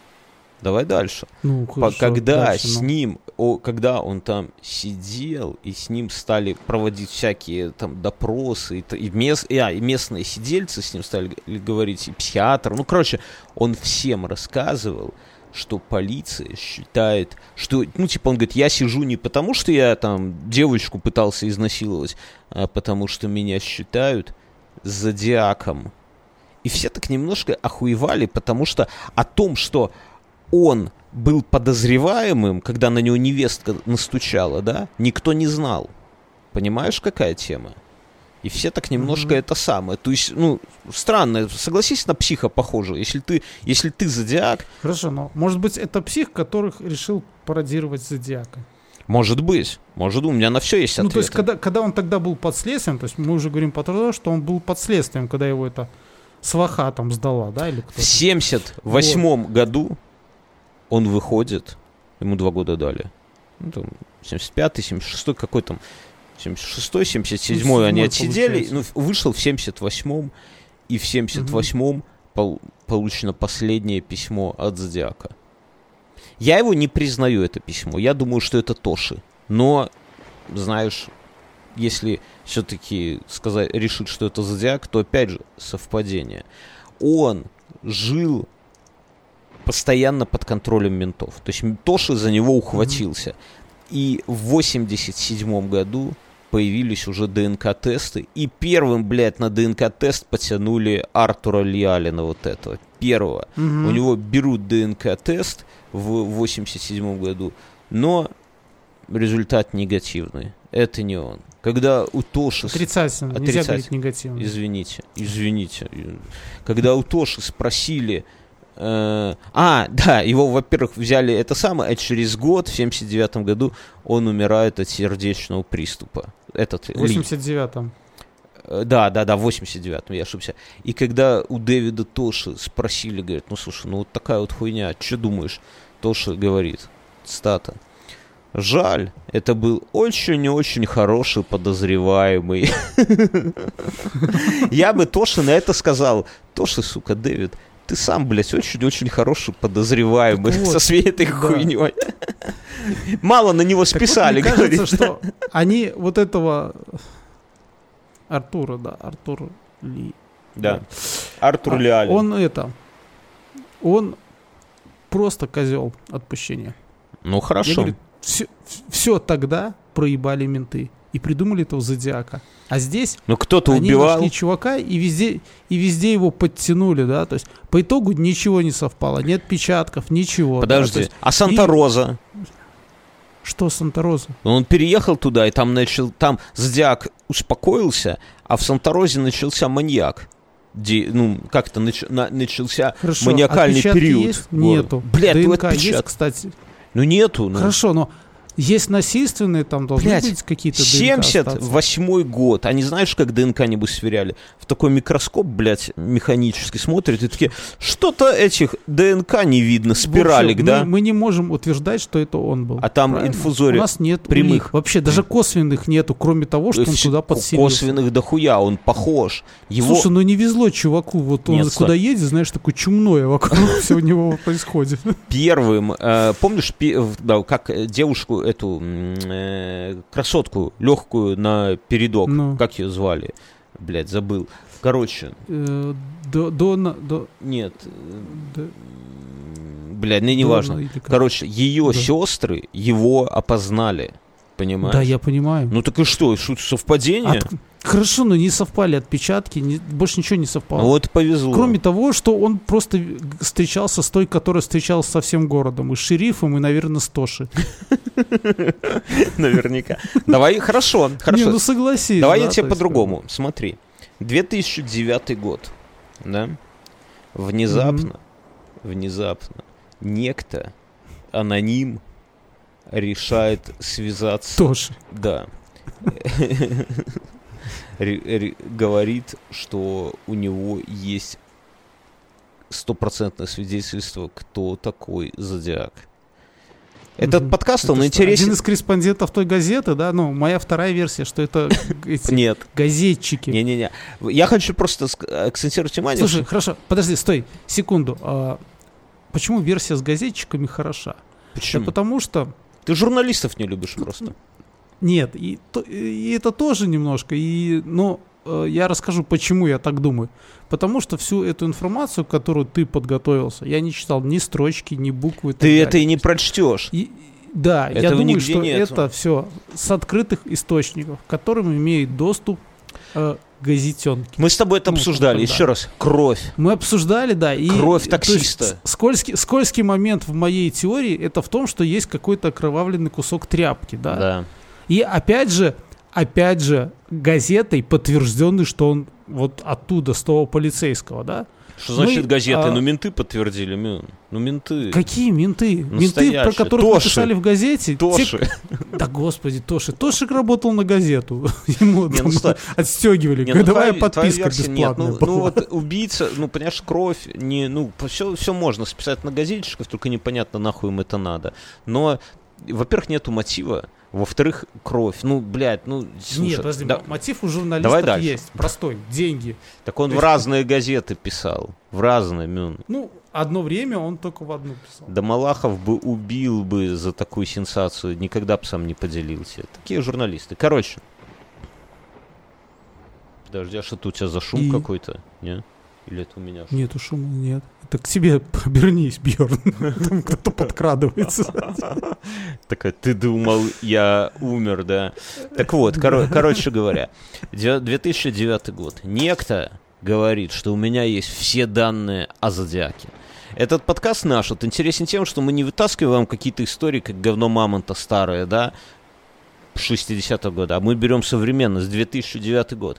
Давай дальше. Ну, хорошо, когда дальше, с ну. ним, о, когда он там сидел, и с ним стали проводить всякие там допросы, и, и, мес- и, а, и местные сидельцы с ним стали говорить, и психиатр, ну, короче, он всем рассказывал, что полиция считает, что, ну, типа, он говорит, я сижу не потому, что я там девочку пытался изнасиловать, а потому что меня считают зодиаком. И все так немножко охуевали, потому что о том, что он был подозреваемым, когда на него невестка настучала, да, никто не знал. Понимаешь, какая тема? И все так немножко Мгм. это самое. То есть, ну, странно, согласись, на психа похоже. Если ты, если ты зодиак, Хорошо, но может быть это псих, которых решил пародировать зодиака. может быть, может, у меня на все есть Ну, ответы. то есть, когда, когда он тогда был под следствием, то есть мы уже говорим по то, что он был под следствием, когда его это сваха там сдала, да, или кто В 78 году он выходит, ему два года дали. Ну, там, 75-й, 76-й, какой там, 76-й, 77-й они седьмой, отсидели, ну, получается. вышел в 78-м, и в 78-м пол- получено последнее письмо от Зодиака. Я его не признаю, это письмо. Я думаю, что это Тоши. Но, знаешь, если все-таки сказать, решить, что это Зодиак, то опять же совпадение. Он жил постоянно под контролем ментов. То есть Тоши за него ухватился. И в 87 году появились уже ДНК-тесты. И первым, блядь, на ДНК-тест потянули Артура Лиалина вот этого. Первого. Мгм. У него берут ДНК-тест в 87 году, но результат негативный. Это не он. Когда у Тоши... Отрицательно, нельзя Отрицательно. говорить негативно. Извините, извините. Когда у Тоши спросили, а, да, его, во-первых, взяли это самое, а через год, в 79 году, он умирает от сердечного приступа. Этот В Ли. 89-м. Э, Да, да, да, в 89-м, я ошибся. И когда у Дэвида Тоши спросили, говорят, ну слушай, ну вот такая вот хуйня, что думаешь? Тоши говорит, цитата. Жаль, это был очень-очень хороший подозреваемый. Я бы Тоши на это сказал. Тоши, сука, Дэвид, ты сам, блядь, очень-очень хороший подозреваемый Так вот, со всей этой да. хуйней. Мало на него Так вот, списали, мне говорит. кажется, что они вот этого Артура, да, Артур Ли. Да. Артур А, Леалин. Он это, он просто козел отпущения. Ну Я хорошо. говорю, все, тогда проебали менты и придумали этого зодиака. А здесь Ну кто-то они убивал. нашли чувака и везде, и везде его подтянули, да, то есть по итогу ничего не совпало, нет отпечатков, ничего. да, Подожди, есть а Санта-Роза? что Санта-Роза? Он переехал туда, и там начал, там Зодиак успокоился, а в Санта-Розе начался маньяк. Ди- ну, как-то нач- на- начался Хорошо, маниакальный отпечатки период. есть? Нету. Блядь, ну ДНК есть, кстати. Ну нету, ну. Хорошо, но есть насильственные, там должны Блядь, быть какие-то ДНК остаться. 78 год. Они знаешь, как ДНК нибудь сверяли? В такой микроскоп, блядь, механически смотрят и такие, что-то этих ДНК не видно, В спиралик, общем, да? Мы, мы не можем утверждать, что это он был. А там Правильно? инфузория У нас нет прямых. улик. Вообще даже косвенных нету, кроме того, что он туда подселился. Косвенных дохуя, он похож. Его... Слушай, ну не везло чуваку. Вот он Нет, куда Сань. едет, знаешь, такое чумное вокруг все у него происходит. первым, э, помнишь, как э, девушку эту э, красотку легкую на передок, Ну. как ее звали, блядь, забыл. Короче, Э, до- Дона... до- нет, до- блядь, ну Дона или как? Короче, ее Да. сестры его опознали, понимаешь? Да, я понимаю. Ну так и что, что совпадение? От- Хорошо, но не совпали отпечатки, не- больше ничего не совпало. Вот повезло. Кроме того, что он просто встречался с той, которая встречалась со всем городом. И с шерифом, и, наверное, с Тоши. Наверняка. Давай, хорошо, Не, хорошо. ну согласись. Давай да, я тебе по-другому. Смотри. 2009 год. Да? Внезапно, внезапно, некто, аноним, решает связаться. Тоши. Да. Говорит, что у него есть стопроцентное свидетельство, кто такой Зодиак. Этот Мгм. подкаст, Это он что, интересен. Один из корреспондентов той газеты, да? Ну, моя вторая версия, что это Нет, газетчики. не-не-не. Я хочу просто ск- акцентировать внимание. Слушай, хорошо, подожди, стой, секунду. А почему версия с газетчиками хороша? Да почему? потому что Ты журналистов не любишь просто. Нет, и, то- и это тоже немножко. И, но э, я расскажу, почему я так думаю. Потому что всю эту информацию, которую ты подготовился, я не читал ни строчки, ни буквы. Ты далее. это и не прочтешь. И- да, я Этого думаю, нигде что нету. это все с открытых источников, к которым имеет доступ э, газетенки. Мы с тобой это Ну, обсуждали. Еще раз. Кровь. Мы обсуждали, да. И, Кровь то таксиста. есть скользкий, скользкий момент в моей теории это в том, что есть какой-то окровавленный кусок тряпки, да. Да. И опять же, опять же, газетой подтвержденный, что он вот оттуда, с того полицейского, да? Что значит Мы, газеты? а- Ну, менты подтвердили. Мин. Ну, менты. Какие менты? Менты, про Настоящие. которых Тоши. написали в газете. те- Тоши. Да господи, Тоши. Тошик работал на газету. Ему Не, ну что- отстегивали. Не, ну, Годовая твоя подписка версия нет. бесплатная Ну, была. ну, вот убийца, ну, понимаешь, кровь, не, ну, все, все можно списать на газетчиков, только непонятно, нахуй им это надо. Но, во-первых, нету мотива, во-вторых, кровь. Ну, блядь, ну, слушай, Нет, подожди, да- мотив у Давай журналистов дальше. есть. Простой. Деньги. так он то в есть- разные газеты писал, в разные, Мюн. Ну, одно время он только в одну писал. Да Малахов бы убил бы за такую сенсацию, никогда бы сам не поделился. Такие журналисты. Короче. Подожди, а что-то у тебя за шум И? какой-то? Не? Или это у меня? шум? Нету шума, нет. Это к себе обернись, Бьерн. Там кто-то подкрадывается. Такая, ты думал, я умер, да? Так вот, коро- короче говоря, дев- 2009 год. Некто говорит, что у меня есть все данные о Зодиаке. Этот подкаст наш вот интересен тем, что мы не вытаскиваем какие-то истории, как говно мамонта старое, да, 60-го года, а мы берем современность, 2009 год.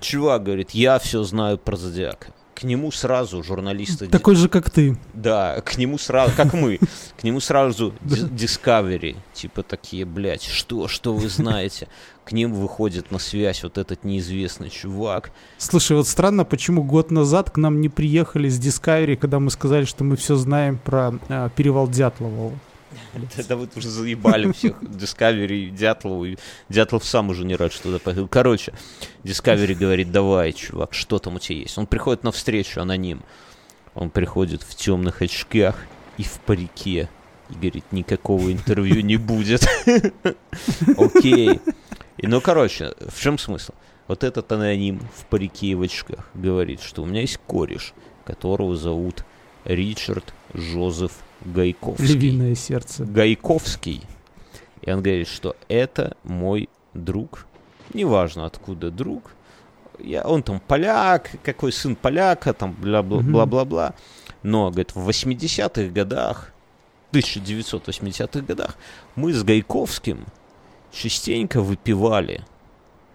Чувак говорит, я все знаю про Зодиака. к нему сразу журналисты... Такой же, как ты. Да, к нему сразу, как мы, к нему сразу Discovery, типа такие, блядь, что, что вы знаете? К ним выходит на связь вот этот неизвестный чувак. Слушай, вот странно, почему год назад к нам не приехали с Discovery, когда мы сказали, что мы все знаем про э, перевал Дятлова. Да вы уже заебали всех Discovery, Дятлову. Дятлов сам уже не рад, что туда поехал. Короче, Discovery говорит, давай, чувак, что там у тебя есть? Он приходит на встречу, аноним. Он приходит в темных очках и в парике. И говорит, никакого интервью не будет. Окей. И, ну, короче, в чем смысл? Вот этот аноним в парике и в очках говорит, что у меня есть кореш, которого зовут Ричард Жозеф Гайковский. Львиное сердце. Гайковский. И он говорит, что это мой друг. Неважно, откуда друг. Я, он там поляк, какой сын поляка, там бла-бла-бла-бла. Но, говорит, в 80-х годах, 1980-х годах, мы с Гайковским частенько выпивали,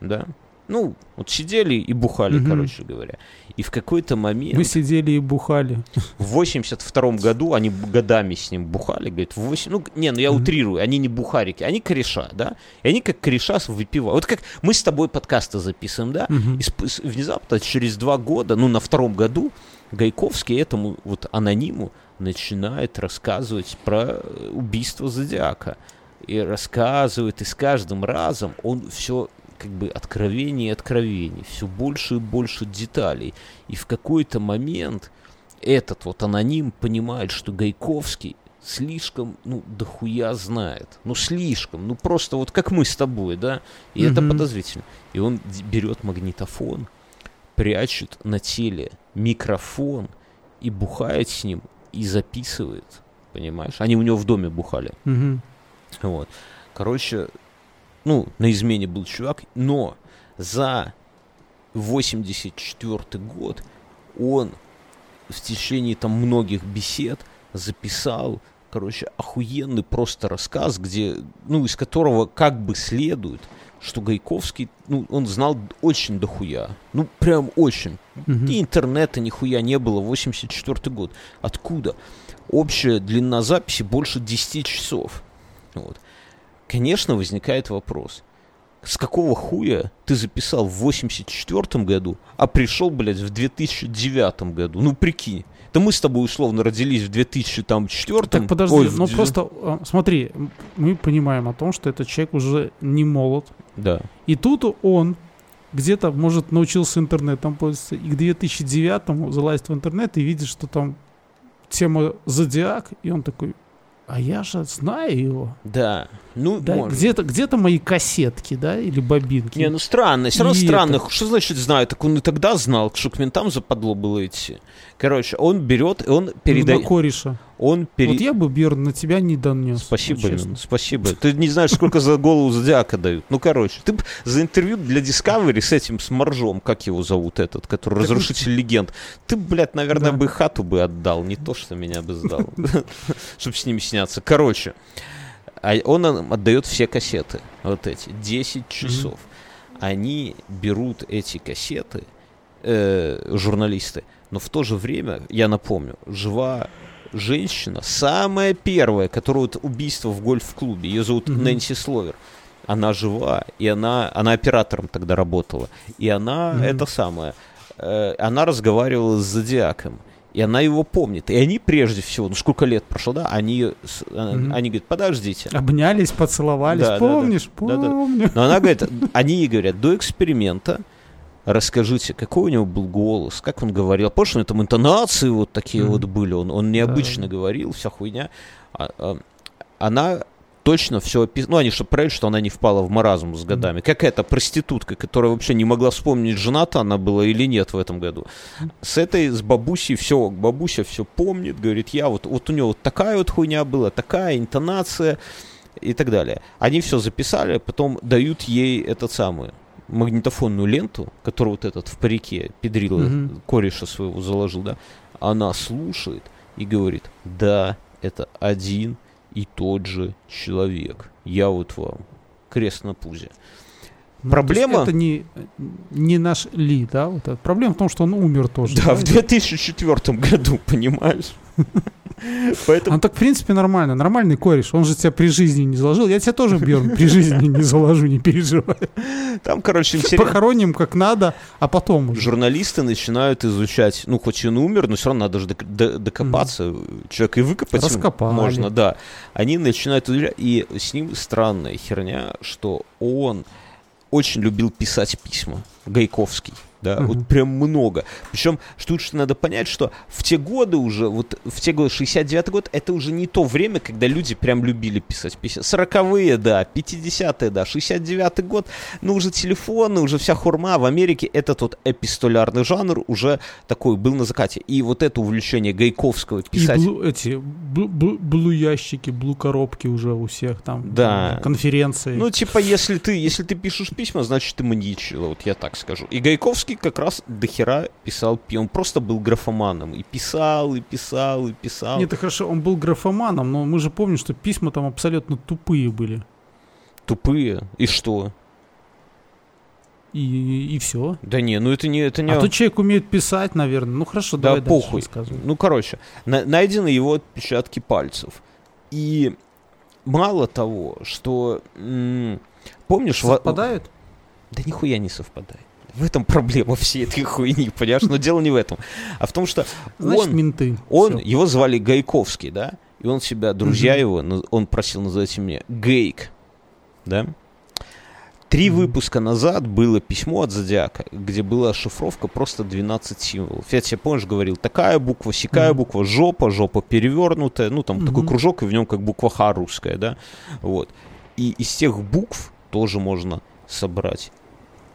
да, ну, вот сидели и бухали, угу. короче говоря. И в какой-то момент... Вы сидели и бухали. В 82 году они годами с ним бухали, говорит, в 8... Ну, не, ну я угу. утрирую, они не бухарики, они кореша, да? И они как кореша выпивают. Вот как мы с тобой подкасты записываем, да? Угу. И внезапно через два года, ну, на втором году, Гайковский этому вот анониму начинает рассказывать про убийство Зодиака. И рассказывает, и с каждым разом он все как бы откровений и откровений, все больше и больше деталей. И в какой-то момент этот вот аноним понимает, что Гайковский слишком, ну, дохуя знает. Ну, слишком. Ну, просто вот как мы с тобой, да? И mm-hmm. это подозрительно. И он берет магнитофон, прячет на теле микрофон и бухает с ним и записывает. Понимаешь? Они у него в доме бухали. Mm-hmm. Вот. Короче, ну, на измене был чувак, но за 84 год он в течение там многих бесед записал, короче, охуенный просто рассказ, где, ну, из которого как бы следует, что Гайковский, ну, он знал очень дохуя. Ну, прям очень. Mm-hmm. И интернета нихуя не было, 84 год. Откуда? Общая длина записи больше 10 часов. Вот конечно, возникает вопрос. С какого хуя ты записал в 84 году, а пришел, блядь, в 2009 году? Ну, прикинь. Да мы с тобой условно родились в 2004 Так подожди, Ой, ну в... просто а, смотри, мы понимаем о том, что этот человек уже не молод. Да. И тут он где-то, может, научился интернетом пользоваться, и к 2009 залазит в интернет и видит, что там тема зодиак, и он такой, а я же знаю его. Да. Ну, да, где-то, где-то мои кассетки, да, или бобинки. Не, ну странно, все равно и странно. Это... Что значит знаю? Так он и тогда знал, что к ментам западло было идти. Короче, он берет, и он передает... Ну, кореша. Он пере... Вот я бы, Бер, на тебя не донес. Спасибо, ну, спасибо. Ты не знаешь, сколько за голову зодиака дают. Ну, короче, ты за интервью для Discovery с этим, с Моржом, как его зовут этот, который разрушитель легенд, ты, блядь, наверное, бы хату бы отдал, не то, что меня бы сдал, чтобы с ними сняться. Короче, а он отдает все кассеты, вот эти, 10 часов. Они берут эти кассеты, э, журналисты, но в то же время, я напомню, жива женщина, самая первая, которая вот убийство в гольф-клубе, ее зовут mm-hmm. Нэнси Словер. Она жива, и она, она оператором тогда работала. И она, mm-hmm. это самое, э, она разговаривала с Зодиаком. И она его помнит. И они прежде всего, ну сколько лет прошло, да, они, mm-hmm. они говорят, подождите. Обнялись, поцеловались, да, помнишь, да, да. помню. Да, да. Но она говорит, они ей говорят, до эксперимента расскажите, какой у него был голос, как он говорил. Помнишь, у него там интонации вот такие mm-hmm. вот были, он, он необычно да. говорил, вся хуйня. А, а, она точно все описала. Ну, они что правильно, что она не впала в маразм с годами. Какая-то проститутка, которая вообще не могла вспомнить, жена-то она была или нет в этом году. С этой, с бабусей все, бабуся все помнит, говорит, я вот, вот у нее вот такая вот хуйня была, такая интонация и так далее. Они все записали, потом дают ей этот самый магнитофонную ленту, которую вот этот в парике педрила mm-hmm. кореша своего заложил, да, она слушает и говорит, да, это один и тот же человек. Я вот вам крест на пузе. Ну, Проблема- Это не, не наш Ли, да? Вот. Проблема в том, что он умер тоже. Да, в 2004 году, понимаешь? Поэтому А так, в принципе, нормально. Нормальный кореш. Он же тебя при жизни не заложил. Я тебя тоже, Бьерн, при жизни не заложу, не переживай. там, короче, интересно. Похороним как надо, а потом уже. Журналисты начинают изучать, ну, хоть и он умер, но все равно надо же док- до- докопаться. Человека и выкопать Раскопали. можно, да. Они начинают изучать, и с ним странная херня, что он очень любил писать письма. Гайковский. Да, Мгм. вот прям много. Причем, что тут надо понять, что в те годы уже, вот в те годы, 69-й год, это уже не то время, когда люди прям любили писать письма. 40-е, да, 50-е, да, 69-й год, ну уже телефоны, уже вся хурма. В Америке это тот эпистолярный жанр уже такой был на закате. И вот это увлечение Гайковского И писать... блу- эти блу- блу- блу-ящики, блу-коробки уже у всех там. Да. Конференции. Ну, типа, если ты, если ты пишешь письма, значит, ты маньячила, вот я так скажу. И Гайковский как раз до хера писал пи- Он просто был графоманом. И писал, и писал, и писал. Нет, это хорошо, он был графоманом, но мы же помним, что письма там абсолютно тупые были. Тупые. И что? И, и все. Да не, ну это не... Это не... А тут человек умеет писать, наверное. Ну хорошо, Да давай дальше похуй. Ну, короче, на- найдены его отпечатки пальцев. И мало того, что... м, помнишь... во- Совпадают? Да нихуя не совпадает. В этом проблема всей этой хуйни, понимаешь? Но дело не в этом. А в том, что Значит, он... менты. Он, его звали Гайковский, да? И он себя, друзья Мгм. его, он просил называть меня Гейк, да? Три Мгм. выпуска назад было письмо от Зодиака, где была шифровка просто 12 символов. Я тебе, помнишь, говорил, такая буква, сякая Мгм. буква, жопа, жопа перевернутая, ну, там такой Мгм. кружок, и в нем как буква Х русская, да? Вот. И из тех букв тоже можно собрать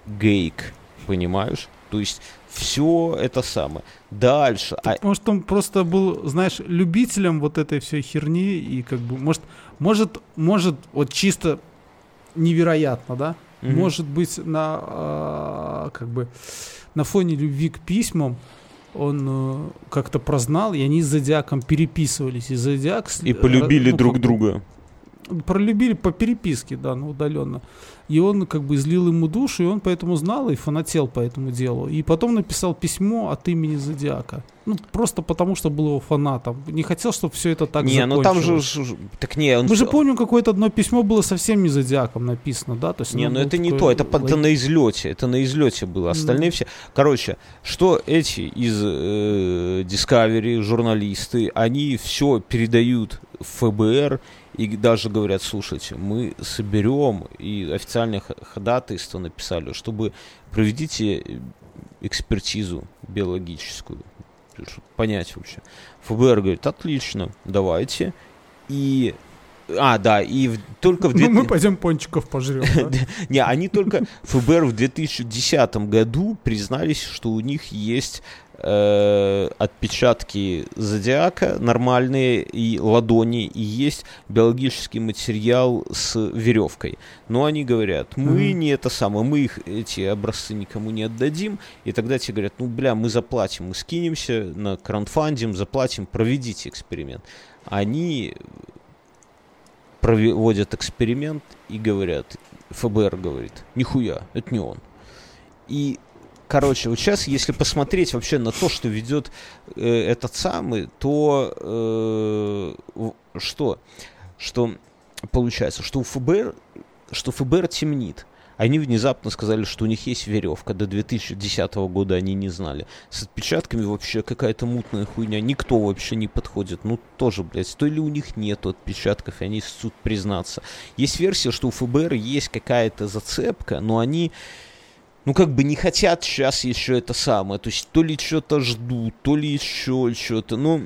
Гейк, понимаешь? То есть все это самое. Дальше. А- Может, он просто был, знаешь, любителем вот этой всей херни и как бы, может, может, может, вот чисто невероятно, да? Мгм. Может быть, на а, как бы на фоне любви к письмам он э, как-то прознал, и они с Зодиаком переписывались. И Зодиак... И полюбили ну, друг друга. Пролюбили по переписке, да, ну, удаленно. И он как бы излил ему душу, и он поэтому знал и фанател по этому делу. И потом написал письмо от имени Зодиака. Ну, просто потому, что был его фанатом. Не хотел, чтобы все это так не, ну там же... Так не, он... Мы же помним, какое-то одно письмо было совсем не Зодиаком написано, да? То есть Не, ну было это не такое то, это, это на излете, это на излете было. Остальные Ну. все. Короче, что эти из э, Discovery, журналисты, они все передают в ФБР и даже говорят, слушайте, мы соберем и официальное ходатайство написали, чтобы проведите экспертизу биологическую, понять вообще. ФБР говорит, отлично, давайте. И а, да, и в- только в Ну, 2000 мы пойдем пончиков пожрем. да? не, они только ФБР в 2010 году признались, что у них есть э, отпечатки зодиака нормальные и ладони, и есть биологический материал с веревкой. Но они говорят, мы не это самое, мы их, эти образцы никому не отдадим. И тогда те говорят, ну, бля, мы заплатим, мы скинемся на краундфандим, заплатим, проведите эксперимент. Они проводят эксперимент и говорят, ФБР говорит, нихуя, это не он. И, короче, вот сейчас, если посмотреть вообще на то, что ведет э, этот самый, то э, что? Что получается, что у ФБР, что ФБР темнит. Они внезапно сказали, что у них есть веревка. До 2010 года они не знали. С отпечатками вообще какая-то мутная хуйня. Никто вообще не подходит. Ну, тоже, блядь, то ли у них нету отпечатков, и они суд признаться. Есть версия, что у ФБР есть какая-то зацепка, но они, ну, как бы не хотят сейчас еще это самое. То есть, то ли что-то ждут, то ли еще что-то. Ну,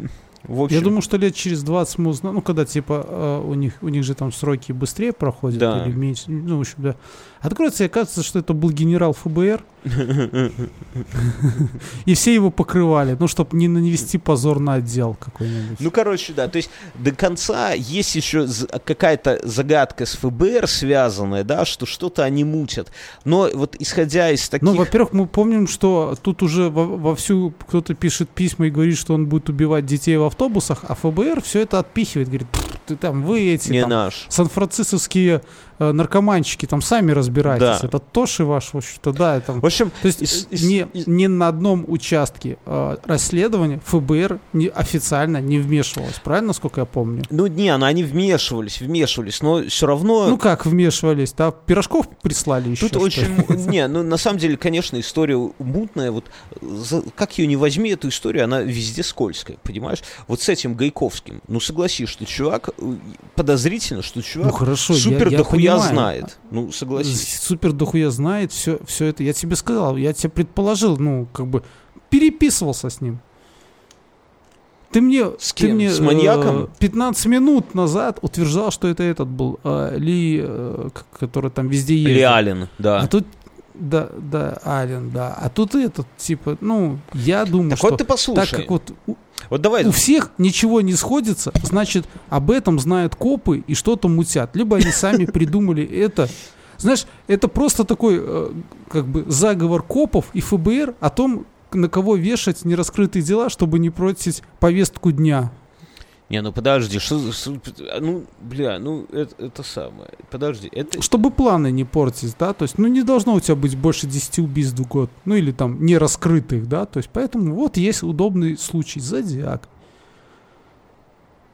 в общем... Я думаю, что лет через 20 мы узнаем, ну, когда, типа, э, у них, у них же там сроки быстрее проходят Да. или меньше, ну, в общем, да. Откроется и окажется, что это был генерал ФБР, и все его покрывали, ну, чтобы не навести позор на отдел какой-нибудь. Ну, короче, да, то есть до конца есть еще какая-то загадка с ФБР связанная, да, что что-то они мутят. Но вот исходя из таких... Ну, во-первых, мы помним, что тут уже во- вовсю кто-то пишет письма и говорит, что он будет убивать детей в автобусах, а ФБР все это отпихивает, говорит, «Пф, ты там, вы эти не там, наш. сан-францисковские э, наркоманчики, там сами разбирайтесь. Да. Это Тоши ваш, в общем-то, да. Там, В общем, то есть из- из- не, из- не на одном участке э, расследования ФБР не, официально не вмешивалось, правильно, насколько я помню? ну не, ну они вмешивались, вмешивались, но все равно... Ну как вмешивались, да? Пирожков прислали еще. Тут очень... Не, ну на самом деле, конечно, история мутная. Вот как ее не возьми, эту историю, она везде скользкая, понимаешь? Вот с этим Гайковским. Ну согласись, что чувак... э, Подозрительно, что Ну чувак хорошо, я- супер я, дохуя знает. Ну согласись. Супер дохуя знает все, все это. Я тебе сказал, я тебе предположил, ну, как бы переписывался с ним. Ты мне, С ты кем? мне С маньяком? э, 15 минут назад утверждал, что это этот был э, Ли, э, который там везде ездит. Реален, да. А тут, да, да, Ален, да. А тут этот, типа, ну, я думаю, Так что вот ты послушай. так как вот Вот давай, у всех ничего не сходится, значит, об этом знают копы и что-то мутят. Либо они сами придумали это. Знаешь, это просто такой, э, как бы, заговор копов и ФБР о том, на кого вешать нераскрытые дела, чтобы не протить повестку дня. Не, ну подожди, что, что- ну, бля, ну, это, это самое, подожди, это, Чтобы планы не портить, да, то есть, ну, не должно у тебя быть больше 10 убийств в год, ну, или там не раскрытых, да, то есть, поэтому вот есть удобный случай, зодиак.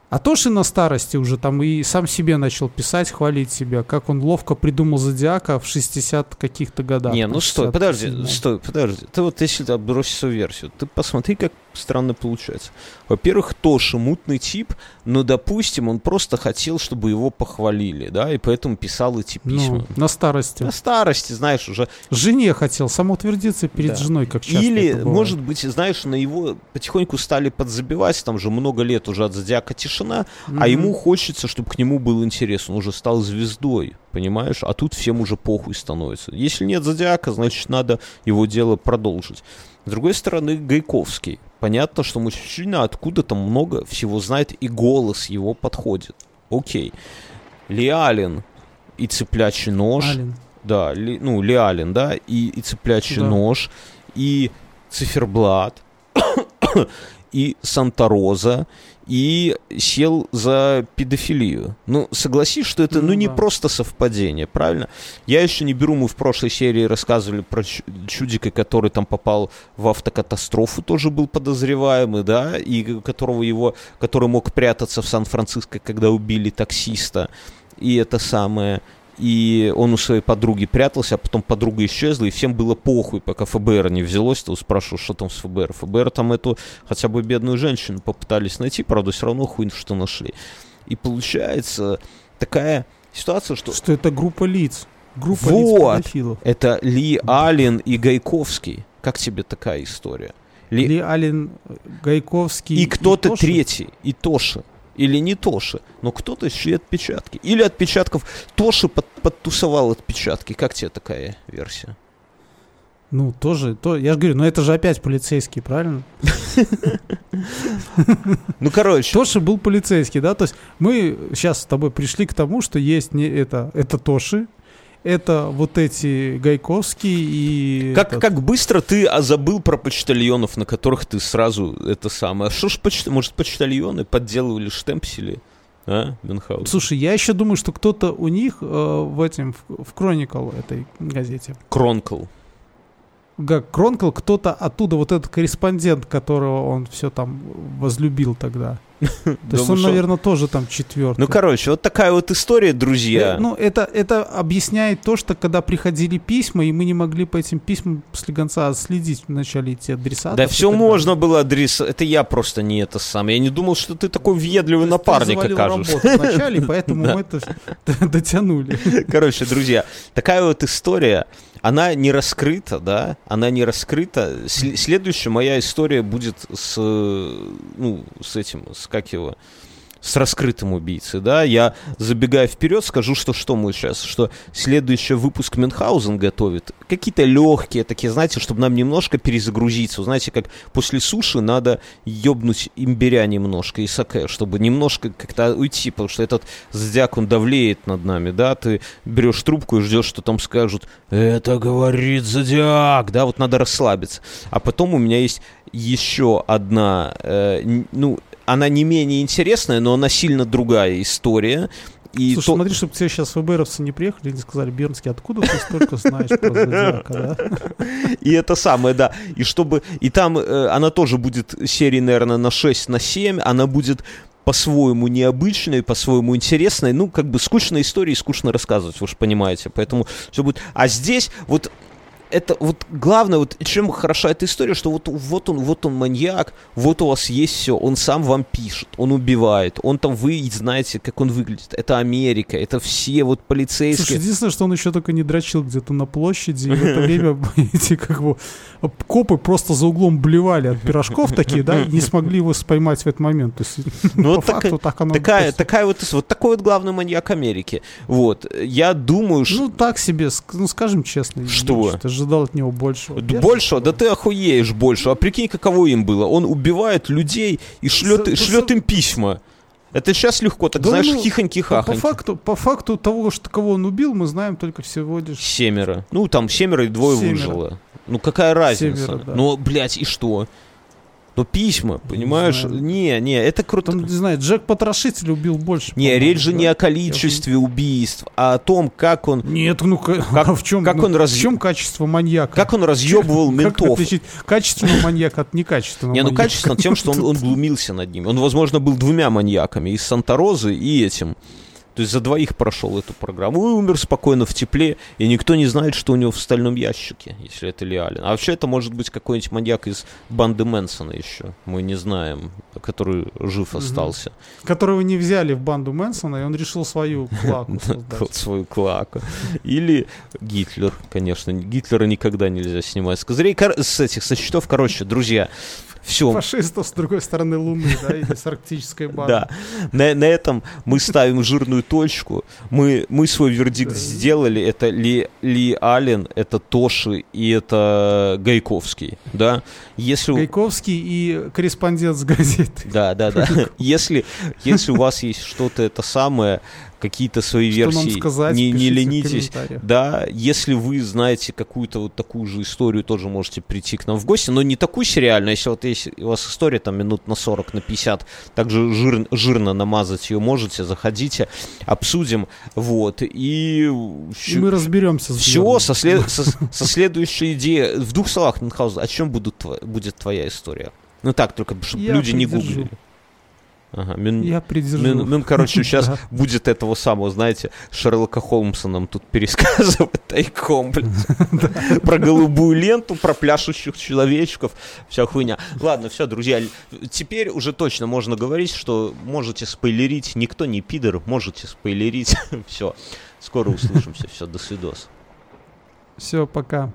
А Тоши на старости уже там и сам себе начал писать, хвалить себя, как он ловко придумал зодиака в 60 каких-то годах. не, ну стой, 67-м. подожди, стой, подожди, ты вот если ты отбросишь свою версию, ты посмотри, как странно получается. Во-первых, Тоша мутный тип, но, допустим, он просто хотел, чтобы его похвалили, да, и поэтому писал эти письма. Ну, на старости. На старости, знаешь, уже Жене хотел самоутвердиться перед Да. женой, как часто Или, может быть, знаешь, на его потихоньку стали подзабивать, там же много лет уже от Зодиака тишина, а Мгм. ему хочется, чтобы к нему был интерес, он уже стал звездой, понимаешь? А тут всем уже похуй становится. Если нет Зодиака, значит, надо его дело продолжить. С другой стороны, Гайковский. Понятно, что мужчина откуда там много всего знает, и голос его подходит. Окей. Лиалин и цыплячий нож. Ален. Да, ли- ну, Лиалин, да, и, и цыплячий Да. нож, и циферблат, и Санта-Роза, и сел за педофилию. Ну, согласись, что это, ну, Ну не да. просто совпадение, правильно? Я еще не беру, мы в прошлой серии рассказывали про чу- чудика, который там попал в автокатастрофу, тоже был подозреваемый, да, и которого его, который мог прятаться в Сан-Франциско, когда убили таксиста, и это самое... И он у своей подруги прятался, а потом подруга исчезла, и всем было похуй, пока ФБР не взялось, то спрашивал, что там с ФБР. ФБР там эту хотя бы бедную женщину попытались найти, правда, все равно хуй что нашли. И получается такая ситуация, что Что это группа лиц. Группа Вот. лиц педофилов. это Ли Аллен и Гайковский. Как тебе такая история? Ли... Ли Ален, Гайковский И кто-то Тоши? третий, и Тоша. Или не Тоша, но кто-то чьи отпечатки. Или отпечатков Тоши под, подтусовал отпечатки. Как тебе такая версия? Ну, тоже, то, я же говорю, ну это же опять полицейский, правильно? Ну, короче, Тоши был полицейский, да? То есть мы сейчас с тобой пришли к тому, что есть не это, это Тоши, это вот эти Гайковские и... как, этот- как быстро ты а, забыл про почтальонов, на которых ты сразу это самое. А что ж, почт... может, почтальоны подделывали штемпсели? А, Бенхаус? Слушай, я еще думаю, что кто-то у них э, в этим, в, в Chronicle этой газете, Кронкл. как Кронкл, кто-то оттуда, вот этот корреспондент, которого он все там возлюбил тогда. То есть он, наверное, тоже там четвертый. Ну, короче, вот такая вот история, друзья. Э, Ну, это, это объясняет то, что когда приходили письма, и мы не могли по этим письмам слегонца следить вначале эти адресаты. да все можно было адрес. Это я просто не это сам. Я не думал, что ты такой въедливый напарник окажешься. вначале, поэтому мы это дотянули. Короче, друзья, такая вот история. Она не раскрыта, да? Она не раскрыта. Сл- следующая моя история будет с, э, ну, с этим, с как его, с раскрытым убийцей, да? Я, забегая вперед, скажу, что что мы сейчас, что следующий выпуск Мюнхгаузен готовит. Какие-то легкие такие, знаете, чтобы нам немножко перезагрузиться. Знаете, как после суши надо ёбнуть имбиря немножко и саке, чтобы немножко как-то уйти, потому что этот зодиак, он давлеет над нами, да? Ты берешь трубку и ждешь, что там скажут «Это говорит зодиак», да? Вот надо расслабиться. А потом у меня есть еще одна, э, ну, она не менее интересная, но она сильно другая история. И Слушай, то- смотри, чтобы тебе сейчас ФБРовцы не приехали и не сказали, Бернский, откуда ты столько знаешь про Зодиака, да? И это самое, да. И чтобы... И там э, она тоже будет серии, наверное, на 6, на 7. Она будет по-своему необычной, по-своему интересной. Ну, как бы скучные истории скучно рассказывать, вы же понимаете. Поэтому все будет... А здесь вот это вот главное, вот чем хороша эта история, что вот, вот он, вот он маньяк, вот у вас есть все, он сам вам пишет, он убивает, он там, вы знаете, как он выглядит. Это Америка, это все вот полицейские. Слушай, единственное, что он еще только не дрочил где-то на площади, и в это время эти как бы копы просто за углом блевали от пирожков такие, да, и не смогли его поймать в этот момент. То есть, Ну, по вот такая- факту так оно... Такая, просто- такая вот, вот такой вот главный маньяк Америки. Вот. Я думаю, что... Ну, так себе, ну, скажем честно. Что? Ты ожидал от него большего. Больше, да ты охуеешь больше. А прикинь, каково им было. Он убивает людей и шлет, За- шлет за- им письма. Это сейчас легко, так Да знаешь, ну, По, по хихоньки-хахоньки. факту, по факту того, что кого он убил, мы знаем только всего лишь... Семеро. Ну, там семеро и двое Семеро. выжило. Ну, какая разница? Семеро, да. Ну, блядь, и что? Ну, письма, понимаешь? знаю. Не, не, это круто. Там, не знаю, Джек Потрошитель убил больше. Не, речь же да? не о количестве убийств, а о том, как он, Нет, ну ка- Как- а в чем, как ну, он раз- в чем качество маньяка? как он разъебывал Как ментов. отличить качественного маньяка от некачественного Не, ну маньяка? качественно тем, что он, он глумился над ним. Он, возможно, был двумя маньяками, и Санта-Розы, и этим. То есть за двоих прошел эту программу и умер спокойно в тепле, и никто не знает, что у него в стальном ящике, если это Ли Аллен. А вообще это может быть какой-нибудь маньяк из банды Мэнсона еще. Мы не знаем, который жив остался. Которого не взяли в банду Мэнсона, и он решил свою клаку свою клаку. Или Гитлер, конечно. Гитлера никогда нельзя снимать с козырей. С этих, со счетов, короче, друзья, все, Фашистов с другой стороны Луны, да, или с арктической банды. Да. На, на этом мы ставим жирную точку. Мы, мы свой вердикт сделали. Это Ли, Ли Аллен, это Тоши и это Гайковский. Да? Если, Гайковский и корреспондент с газеты. да, да, да. Если, если у вас есть что-то это самое, какие-то свои Что версии, сказать, не, не ленитесь. Да, если вы знаете какую-то вот такую же историю, тоже можете прийти к нам в гости, но не такую сериальную, если вот есть у вас история там минут на 40, на 50, также жир- жирно намазать ее можете, заходите, обсудим, вот, и И мы разберемся все, со, след- со- со следующей идеей, в двух словах, Мюнхгаузен, о чем будут будет твоя история? Ну так, только чтобы Я люди не гуглили. Ага, Мюн- Я придержу. Мюн, Мюн, короче, сейчас Да. будет этого самого, знаете, Шерлока Холмса нам тут пересказывать тайком. Про голубую ленту, про пляшущих человечков, вся хуйня. Ладно, все, друзья, теперь уже точно можно говорить, что можете спойлерить, никто не пидор, можете спойлерить. Все, скоро услышимся, все, до свидос. Все, пока.